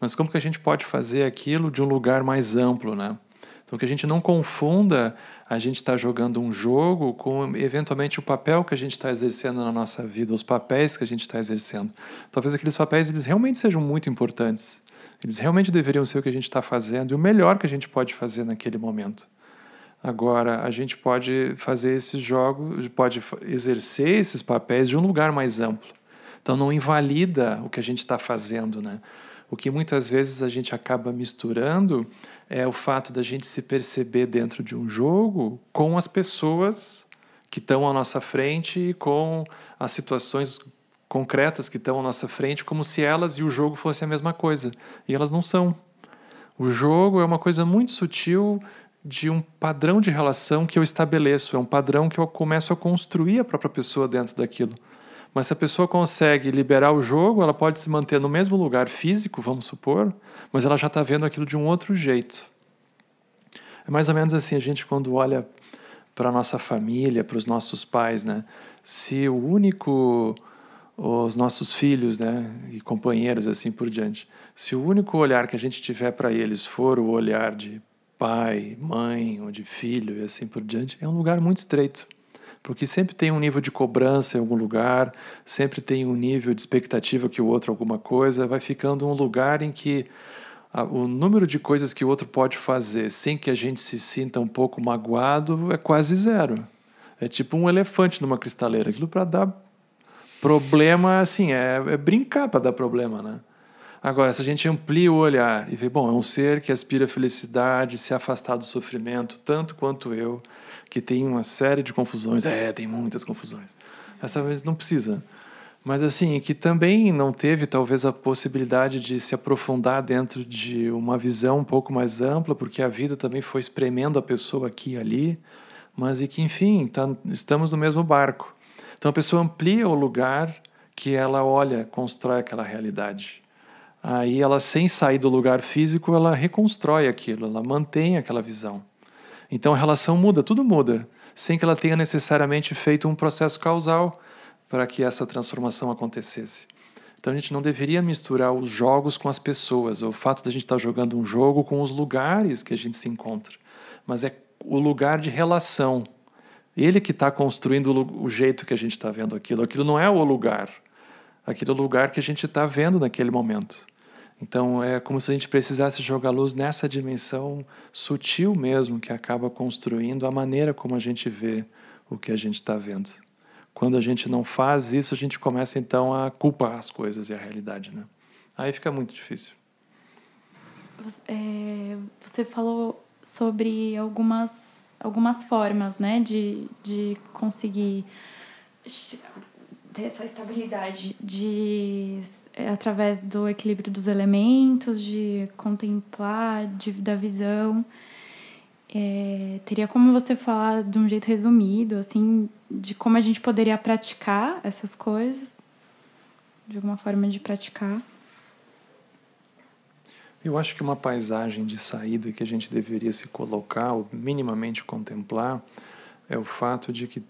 Speaker 1: mas como que a gente pode fazer aquilo de um lugar mais amplo, né? Então que a gente não confunda a gente estar tá jogando um jogo com eventualmente o papel que a gente está exercendo na nossa vida, os papéis que a gente está exercendo. Talvez aqueles papéis eles realmente sejam muito importantes, eles realmente deveriam ser o que a gente está fazendo e o melhor que a gente pode fazer naquele momento. Agora, a gente pode fazer esses jogos, pode exercer esses papéis de um lugar mais amplo. Então não invalida o que a gente está fazendo, né? O que muitas vezes a gente acaba misturando é o fato da gente se perceber dentro de um jogo com as pessoas que estão à nossa frente e com as situações concretas que estão à nossa frente, como se elas e o jogo fossem a mesma coisa. E elas não são. O jogo é uma coisa muito sutil de um padrão de relação que eu estabeleço, é um padrão que eu começo a construir a própria pessoa dentro daquilo. Mas se a pessoa consegue liberar o jogo, ela pode se manter no mesmo lugar físico, vamos supor, mas ela já está vendo aquilo de um outro jeito. É mais ou menos assim, a gente quando olha para nossa família, para os nossos pais, né? Se o único os nossos filhos, né, e companheiros assim por diante. Se o único olhar que a gente tiver para eles for o olhar de pai, mãe ou de filho e assim por diante, é um lugar muito estreito porque sempre tem um nível de cobrança em algum lugar, sempre tem um nível de expectativa que o outro alguma coisa, vai ficando um lugar em que a, o número de coisas que o outro pode fazer sem que a gente se sinta um pouco magoado é quase zero. É tipo um elefante numa cristaleira, aquilo para dar problema, assim, é, é brincar para dar problema, né? Agora, se a gente amplia o olhar e vê, bom, é um ser que aspira felicidade, se afastar do sofrimento, tanto quanto eu, que tem uma série de confusões. É, tem muitas confusões. Essa vez não precisa. Mas assim, que também não teve talvez a possibilidade de se aprofundar dentro de uma visão um pouco mais ampla, porque a vida também foi espremendo a pessoa aqui e ali, mas e que enfim, tá, estamos no mesmo barco. Então a pessoa amplia o lugar que ela olha, constrói aquela realidade. Aí ela, sem sair do lugar físico, ela reconstrói aquilo, ela mantém aquela visão. Então a relação muda, tudo muda, sem que ela tenha necessariamente feito um processo causal para que essa transformação acontecesse. Então a gente não deveria misturar os jogos com as pessoas, o fato de a gente estar jogando um jogo com os lugares que a gente se encontra, mas é o lugar de relação. Ele que está construindo o jeito que a gente está vendo aquilo. Aquilo não é o lugar. Aquilo é o lugar que a gente está vendo naquele momento. Então é como se a gente precisasse jogar luz nessa dimensão sutil mesmo que acaba construindo a maneira como a gente vê o que a gente está vendo. Quando a gente não faz isso, a gente começa então a culpar as coisas e a realidade, né? Aí fica muito difícil.
Speaker 4: É, você falou sobre algumas, algumas formas, né, de, de conseguir ter essa estabilidade de é, através do equilíbrio dos elementos, de contemplar, de, da visão. É, teria como você falar de um jeito resumido, assim, de como a gente poderia praticar essas coisas? De alguma forma de praticar?
Speaker 1: Eu acho que uma paisagem de saída que a gente deveria se colocar, ou minimamente contemplar, é o fato de que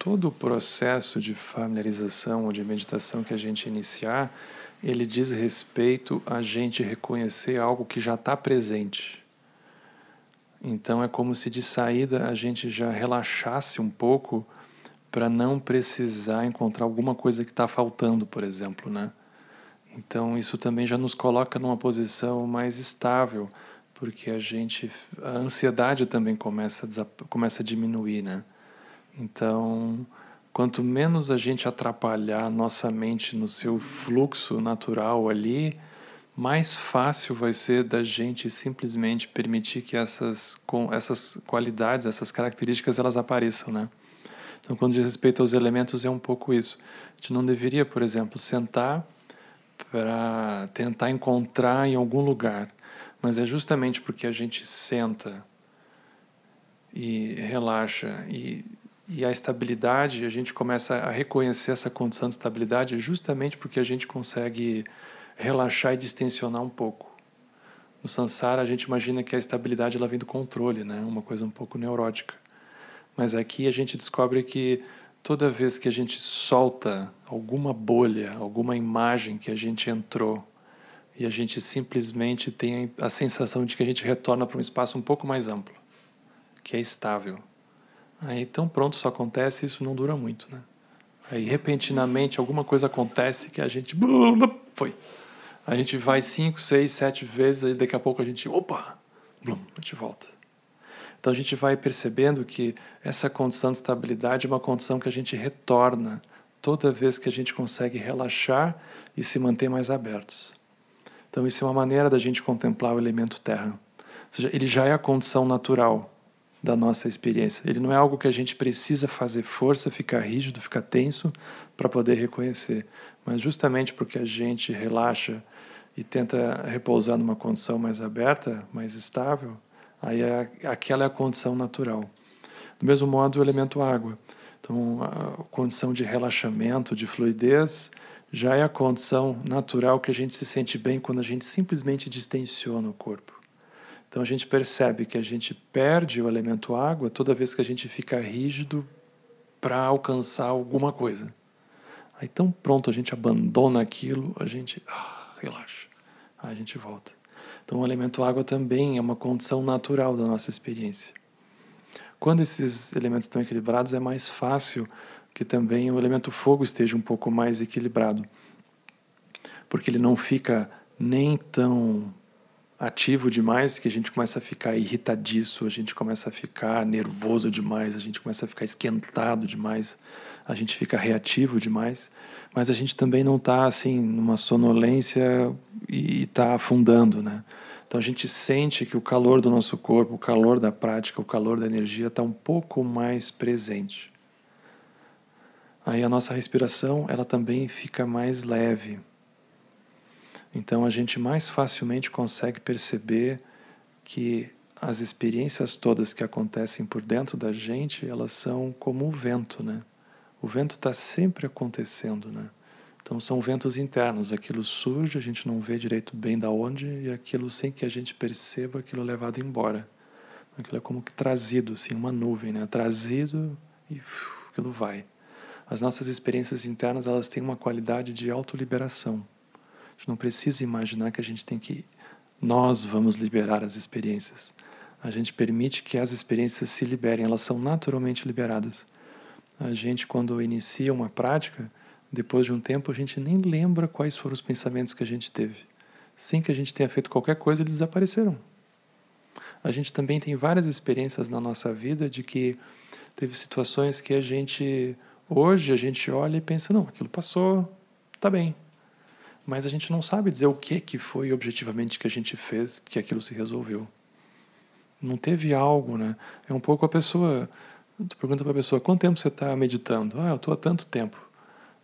Speaker 1: todo o processo de familiarização ou de meditação que a gente iniciar, ele diz respeito a gente reconhecer algo que já está presente. Então é como se de saída a gente já relaxasse um pouco para não precisar encontrar alguma coisa que está faltando, por exemplo, né? Então isso também já nos coloca numa posição mais estável, porque a gente a ansiedade também começa a, começa a diminuir, né? Então, quanto menos a gente atrapalhar nossa mente no seu fluxo natural ali, mais fácil vai ser da gente simplesmente permitir que essas, com essas qualidades, essas características, elas apareçam, né? Então, quando diz respeito aos elementos, é um pouco isso. A gente não deveria, por exemplo, sentar para tentar encontrar em algum lugar, mas é justamente porque a gente senta e relaxa e e a estabilidade, a gente começa a reconhecer essa condição de estabilidade justamente porque a gente consegue relaxar e distensionar um pouco. No Sansara, a gente imagina que a estabilidade ela vem do controle, né? uma coisa um pouco neurótica. Mas aqui a gente descobre que toda vez que a gente solta alguma bolha, alguma imagem que a gente entrou, e a gente simplesmente tem a sensação de que a gente retorna para um espaço um pouco mais amplo, que é estável Aí então pronto, isso acontece, isso não dura muito, né? Aí repentinamente alguma coisa acontece que a gente foi. A gente vai cinco, seis, sete vezes e daqui a pouco a gente, opa, a gente volta. Então a gente vai percebendo que essa condição de estabilidade é uma condição que a gente retorna toda vez que a gente consegue relaxar e se manter mais abertos. Então isso é uma maneira da gente contemplar o elemento terra. Ou seja, ele já é a condição natural da nossa experiência. Ele não é algo que a gente precisa fazer força, ficar rígido, ficar tenso para poder reconhecer. Mas justamente porque a gente relaxa e tenta repousar numa condição mais aberta, mais estável, aí é, aquela é a condição natural. Do mesmo modo, o elemento água. Então, a condição de relaxamento, de fluidez, já é a condição natural que a gente se sente bem quando a gente simplesmente distensiona o corpo. Então a gente percebe que a gente perde o elemento água toda vez que a gente fica rígido para alcançar alguma coisa. Aí tão pronto a gente abandona aquilo, a gente ah, relaxa, aí a gente volta. Então o elemento água também é uma condição natural da nossa experiência. Quando esses elementos estão equilibrados, é mais fácil que também o elemento fogo esteja um pouco mais equilibrado, porque ele não fica nem tão ativo demais que a gente começa a ficar irritadiço, a gente começa a ficar nervoso demais, a gente começa a ficar esquentado demais, a gente fica reativo demais, mas a gente também não está assim numa sonolência e está afundando, né? Então a gente sente que o calor do nosso corpo, o calor da prática, o calor da energia está um pouco mais presente. aí a nossa respiração ela também fica mais leve. Então a gente mais facilmente consegue perceber que as experiências todas que acontecem por dentro da gente, elas são como o vento, né? O vento está sempre acontecendo, né? Então são ventos internos, aquilo surge, a gente não vê direito bem da onde e aquilo sem que a gente perceba, aquilo é levado embora. Aquilo é como que trazido, assim, uma nuvem, né? Trazido e uf, aquilo vai. As nossas experiências internas, elas têm uma qualidade de autoliberação. A gente não precisa imaginar que a gente tem que nós vamos liberar as experiências. A gente permite que as experiências se liberem, elas são naturalmente liberadas. A gente, quando inicia uma prática, depois de um tempo, a gente nem lembra quais foram os pensamentos que a gente teve. Sem que a gente tenha feito qualquer coisa, eles desapareceram. A gente também tem várias experiências na nossa vida de que teve situações que a gente, hoje, a gente olha e pensa: não, aquilo passou, tá bem. Mas a gente não sabe dizer o que, que foi objetivamente que a gente fez que aquilo se resolveu. Não teve algo, né? É um pouco a pessoa Tu pergunta para a pessoa, quanto tempo você está meditando? Ah, eu estou há tanto tempo.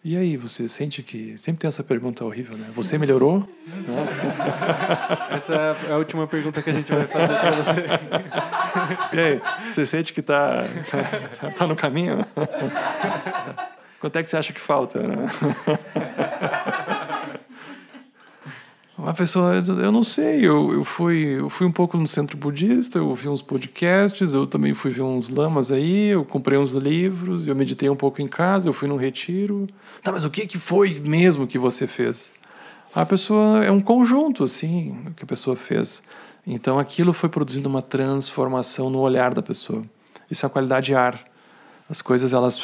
Speaker 1: E aí, você sente que. Sempre tem essa pergunta horrível, né? Você melhorou?
Speaker 2: essa é a última pergunta que a gente vai fazer para você.
Speaker 1: E aí, você sente que está tá no caminho? Quanto é que você acha que falta? Né? Uma pessoa, eu não sei, eu, eu, fui, eu fui um pouco no centro budista, eu ouvi uns podcasts, eu também fui ver uns lamas aí, eu comprei uns livros, eu meditei um pouco em casa, eu fui num retiro. Tá, mas o que, que foi mesmo que você fez? A pessoa, é um conjunto, assim, que a pessoa fez. Então aquilo foi produzindo uma transformação no olhar da pessoa. Isso é a qualidade ar. As coisas, elas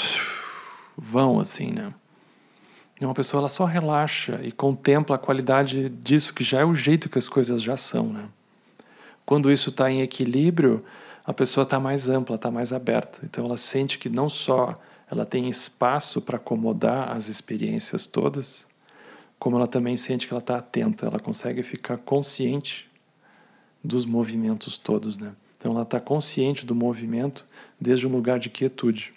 Speaker 1: vão assim, né? Uma pessoa ela só relaxa e contempla a qualidade disso, que já é o jeito que as coisas já são. Né? Quando isso está em equilíbrio, a pessoa está mais ampla, está mais aberta. Então ela sente que não só ela tem espaço para acomodar as experiências todas, como ela também sente que ela está atenta, ela consegue ficar consciente dos movimentos todos. Né? Então ela está consciente do movimento desde um lugar de quietude.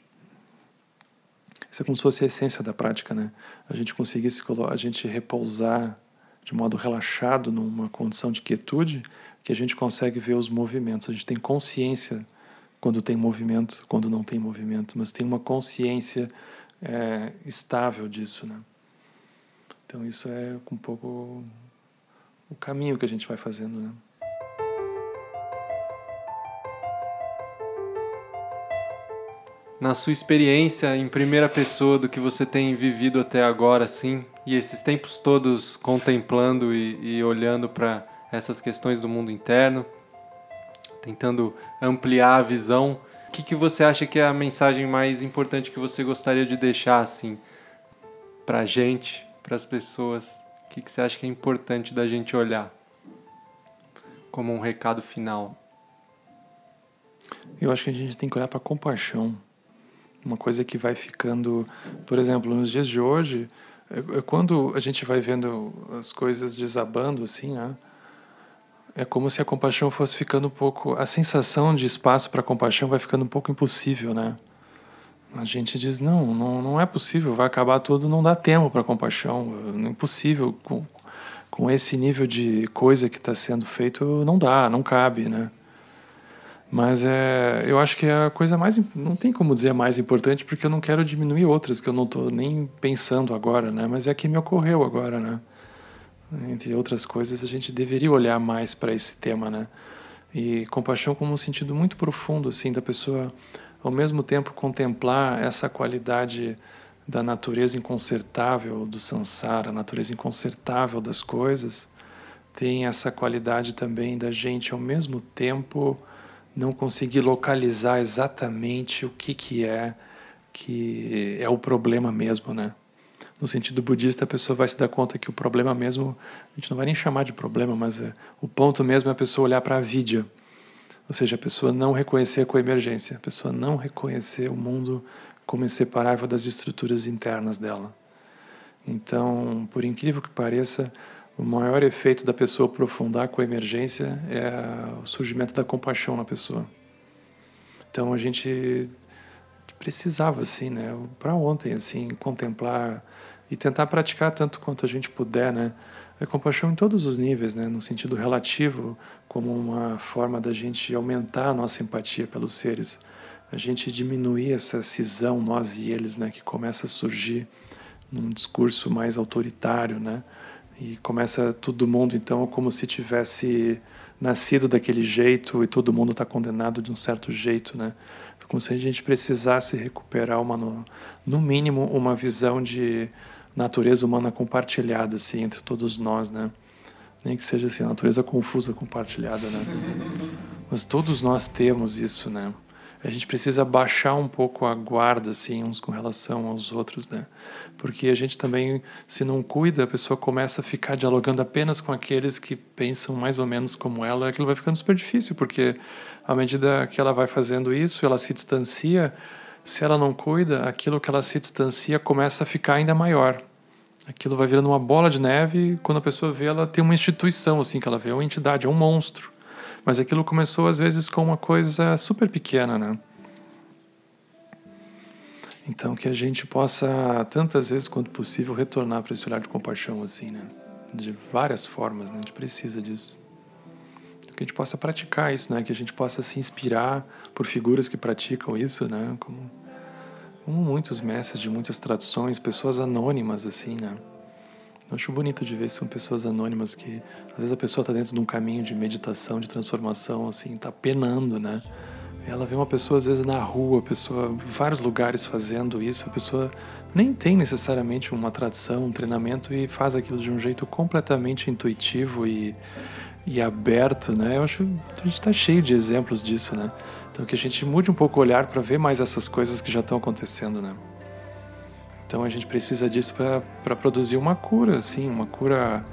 Speaker 1: Isso é como se fosse a essência da prática, né? A gente conseguisse a gente repousar de modo relaxado numa condição de quietude, que a gente consegue ver os movimentos. A gente tem consciência quando tem movimento, quando não tem movimento, mas tem uma consciência é, estável disso, né? Então isso é um pouco o caminho que a gente vai fazendo, né?
Speaker 2: Na sua experiência em primeira pessoa do que você tem vivido até agora, assim, e esses tempos todos contemplando e, e olhando para essas questões do mundo interno, tentando ampliar a visão, o que, que você acha que é a mensagem mais importante que você gostaria de deixar, assim, para a gente, para as pessoas? O que, que você acha que é importante da gente olhar como um recado final?
Speaker 1: Eu acho que a gente tem que olhar para compaixão uma coisa que vai ficando, por exemplo, nos dias de hoje, é, é quando a gente vai vendo as coisas desabando assim, né? É como se a compaixão fosse ficando um pouco, a sensação de espaço para compaixão vai ficando um pouco impossível, né? A gente diz não, não, não é possível, vai acabar tudo, não dá tempo para compaixão, é impossível com, com esse nível de coisa que está sendo feito, não dá, não cabe, né? Mas é, eu acho que é a coisa mais. Não tem como dizer mais importante, porque eu não quero diminuir outras que eu não estou nem pensando agora, né? Mas é a que me ocorreu agora, né? Entre outras coisas, a gente deveria olhar mais para esse tema, né? E compaixão como um sentido muito profundo, assim, da pessoa, ao mesmo tempo, contemplar essa qualidade da natureza inconsertável do samsara, a natureza inconsertável das coisas, tem essa qualidade também da gente, ao mesmo tempo não conseguir localizar exatamente o que, que é que é o problema mesmo, né? No sentido budista, a pessoa vai se dar conta que o problema mesmo, a gente não vai nem chamar de problema, mas é, o ponto mesmo é a pessoa olhar para a vidya, ou seja, a pessoa não reconhecer a coemergência, a pessoa não reconhecer o mundo como inseparável das estruturas internas dela. Então, por incrível que pareça, o maior efeito da pessoa aprofundar com a emergência é o surgimento da compaixão na pessoa. Então a gente precisava, assim, né? Para ontem, assim, contemplar e tentar praticar tanto quanto a gente puder, né? A compaixão em todos os níveis, né? No sentido relativo, como uma forma da gente aumentar a nossa empatia pelos seres, a gente diminuir essa cisão nós e eles, né? Que começa a surgir num discurso mais autoritário, né? E começa todo mundo então como se tivesse nascido daquele jeito e todo mundo está condenado de um certo jeito, né? Como se a gente precisasse recuperar uma, no, no mínimo, uma visão de natureza humana compartilhada, assim, entre todos nós, né? Nem que seja assim, natureza confusa compartilhada, né? Mas todos nós temos isso, né? A gente precisa baixar um pouco a guarda assim uns com relação aos outros, né? Porque a gente também, se não cuida, a pessoa começa a ficar dialogando apenas com aqueles que pensam mais ou menos como ela, aquilo vai ficando super difícil, porque à medida que ela vai fazendo isso, ela se distancia, se ela não cuida, aquilo que ela se distancia começa a ficar ainda maior. Aquilo vai virando uma bola de neve, e quando a pessoa vê, ela tem uma instituição assim que ela vê, é uma entidade, é um monstro. Mas aquilo começou às vezes com uma coisa super pequena, né? Então que a gente possa tantas vezes quanto possível retornar para esse olhar de compaixão assim, né? De várias formas, né? A gente precisa disso. Que a gente possa praticar isso, né? Que a gente possa se inspirar por figuras que praticam isso, né? Como, como muitos mestres de muitas tradições, pessoas anônimas assim, né? Eu acho bonito de ver são pessoas anônimas que às vezes a pessoa está dentro de um caminho de meditação, de transformação, assim, está penando, né? Ela vê uma pessoa às vezes na rua, pessoa vários lugares fazendo isso, a pessoa nem tem necessariamente uma tradição, um treinamento e faz aquilo de um jeito completamente intuitivo e, e aberto, né? Eu acho que a gente está cheio de exemplos disso, né? Então que a gente mude um pouco o olhar para ver mais essas coisas que já estão acontecendo, né? Então a gente precisa disso para produzir uma cura, assim, uma cura.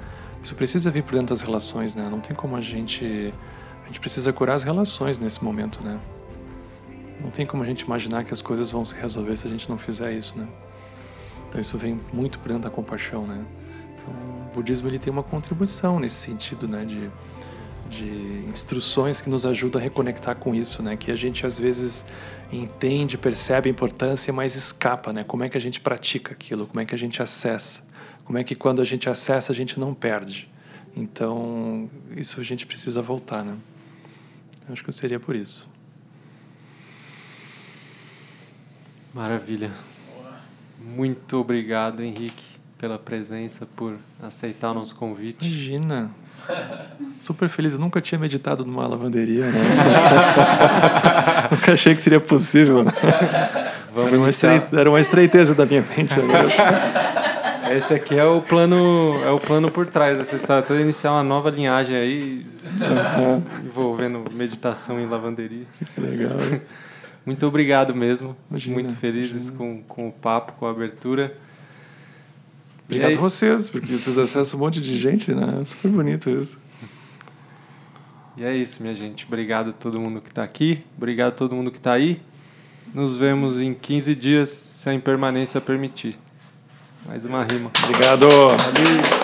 Speaker 1: Isso precisa vir por dentro das relações, né? Não tem como a gente. A gente precisa curar as relações nesse momento, né? Não tem como a gente imaginar que as coisas vão se resolver se a gente não fizer isso, né? Então isso vem muito por dentro da compaixão, né? Então o budismo ele tem uma contribuição nesse sentido, né? De, de instruções que nos ajudam a reconectar com isso, né? Que a gente às vezes entende, percebe a importância, mas escapa, né? Como é que a gente pratica aquilo? Como é que a gente acessa? Como é que quando a gente acessa a gente não perde? Então, isso a gente precisa voltar, né? Acho que seria por isso.
Speaker 2: Maravilha. Muito obrigado, Henrique pela presença, por aceitar o nosso convite.
Speaker 1: Imagina. Super feliz. Eu nunca tinha meditado numa lavanderia, né? nunca achei que seria possível. Né? Era, uma estreite... era uma estreiteza da minha mente agora.
Speaker 2: Esse aqui é o plano, é o plano por trás dessa história. Iniciar uma nova linhagem aí, envolvendo meditação em lavanderia.
Speaker 1: Que legal.
Speaker 2: Muito obrigado mesmo. Imagina, Muito felizes com, com o papo, com a abertura.
Speaker 1: Obrigado a vocês, porque vocês acessam um monte de gente, né? É super bonito isso.
Speaker 2: E é isso, minha gente. Obrigado a todo mundo que está aqui. Obrigado a todo mundo que está aí. Nos vemos em 15 dias, se a impermanência permitir. Mais uma rima.
Speaker 1: Obrigado. Valeu.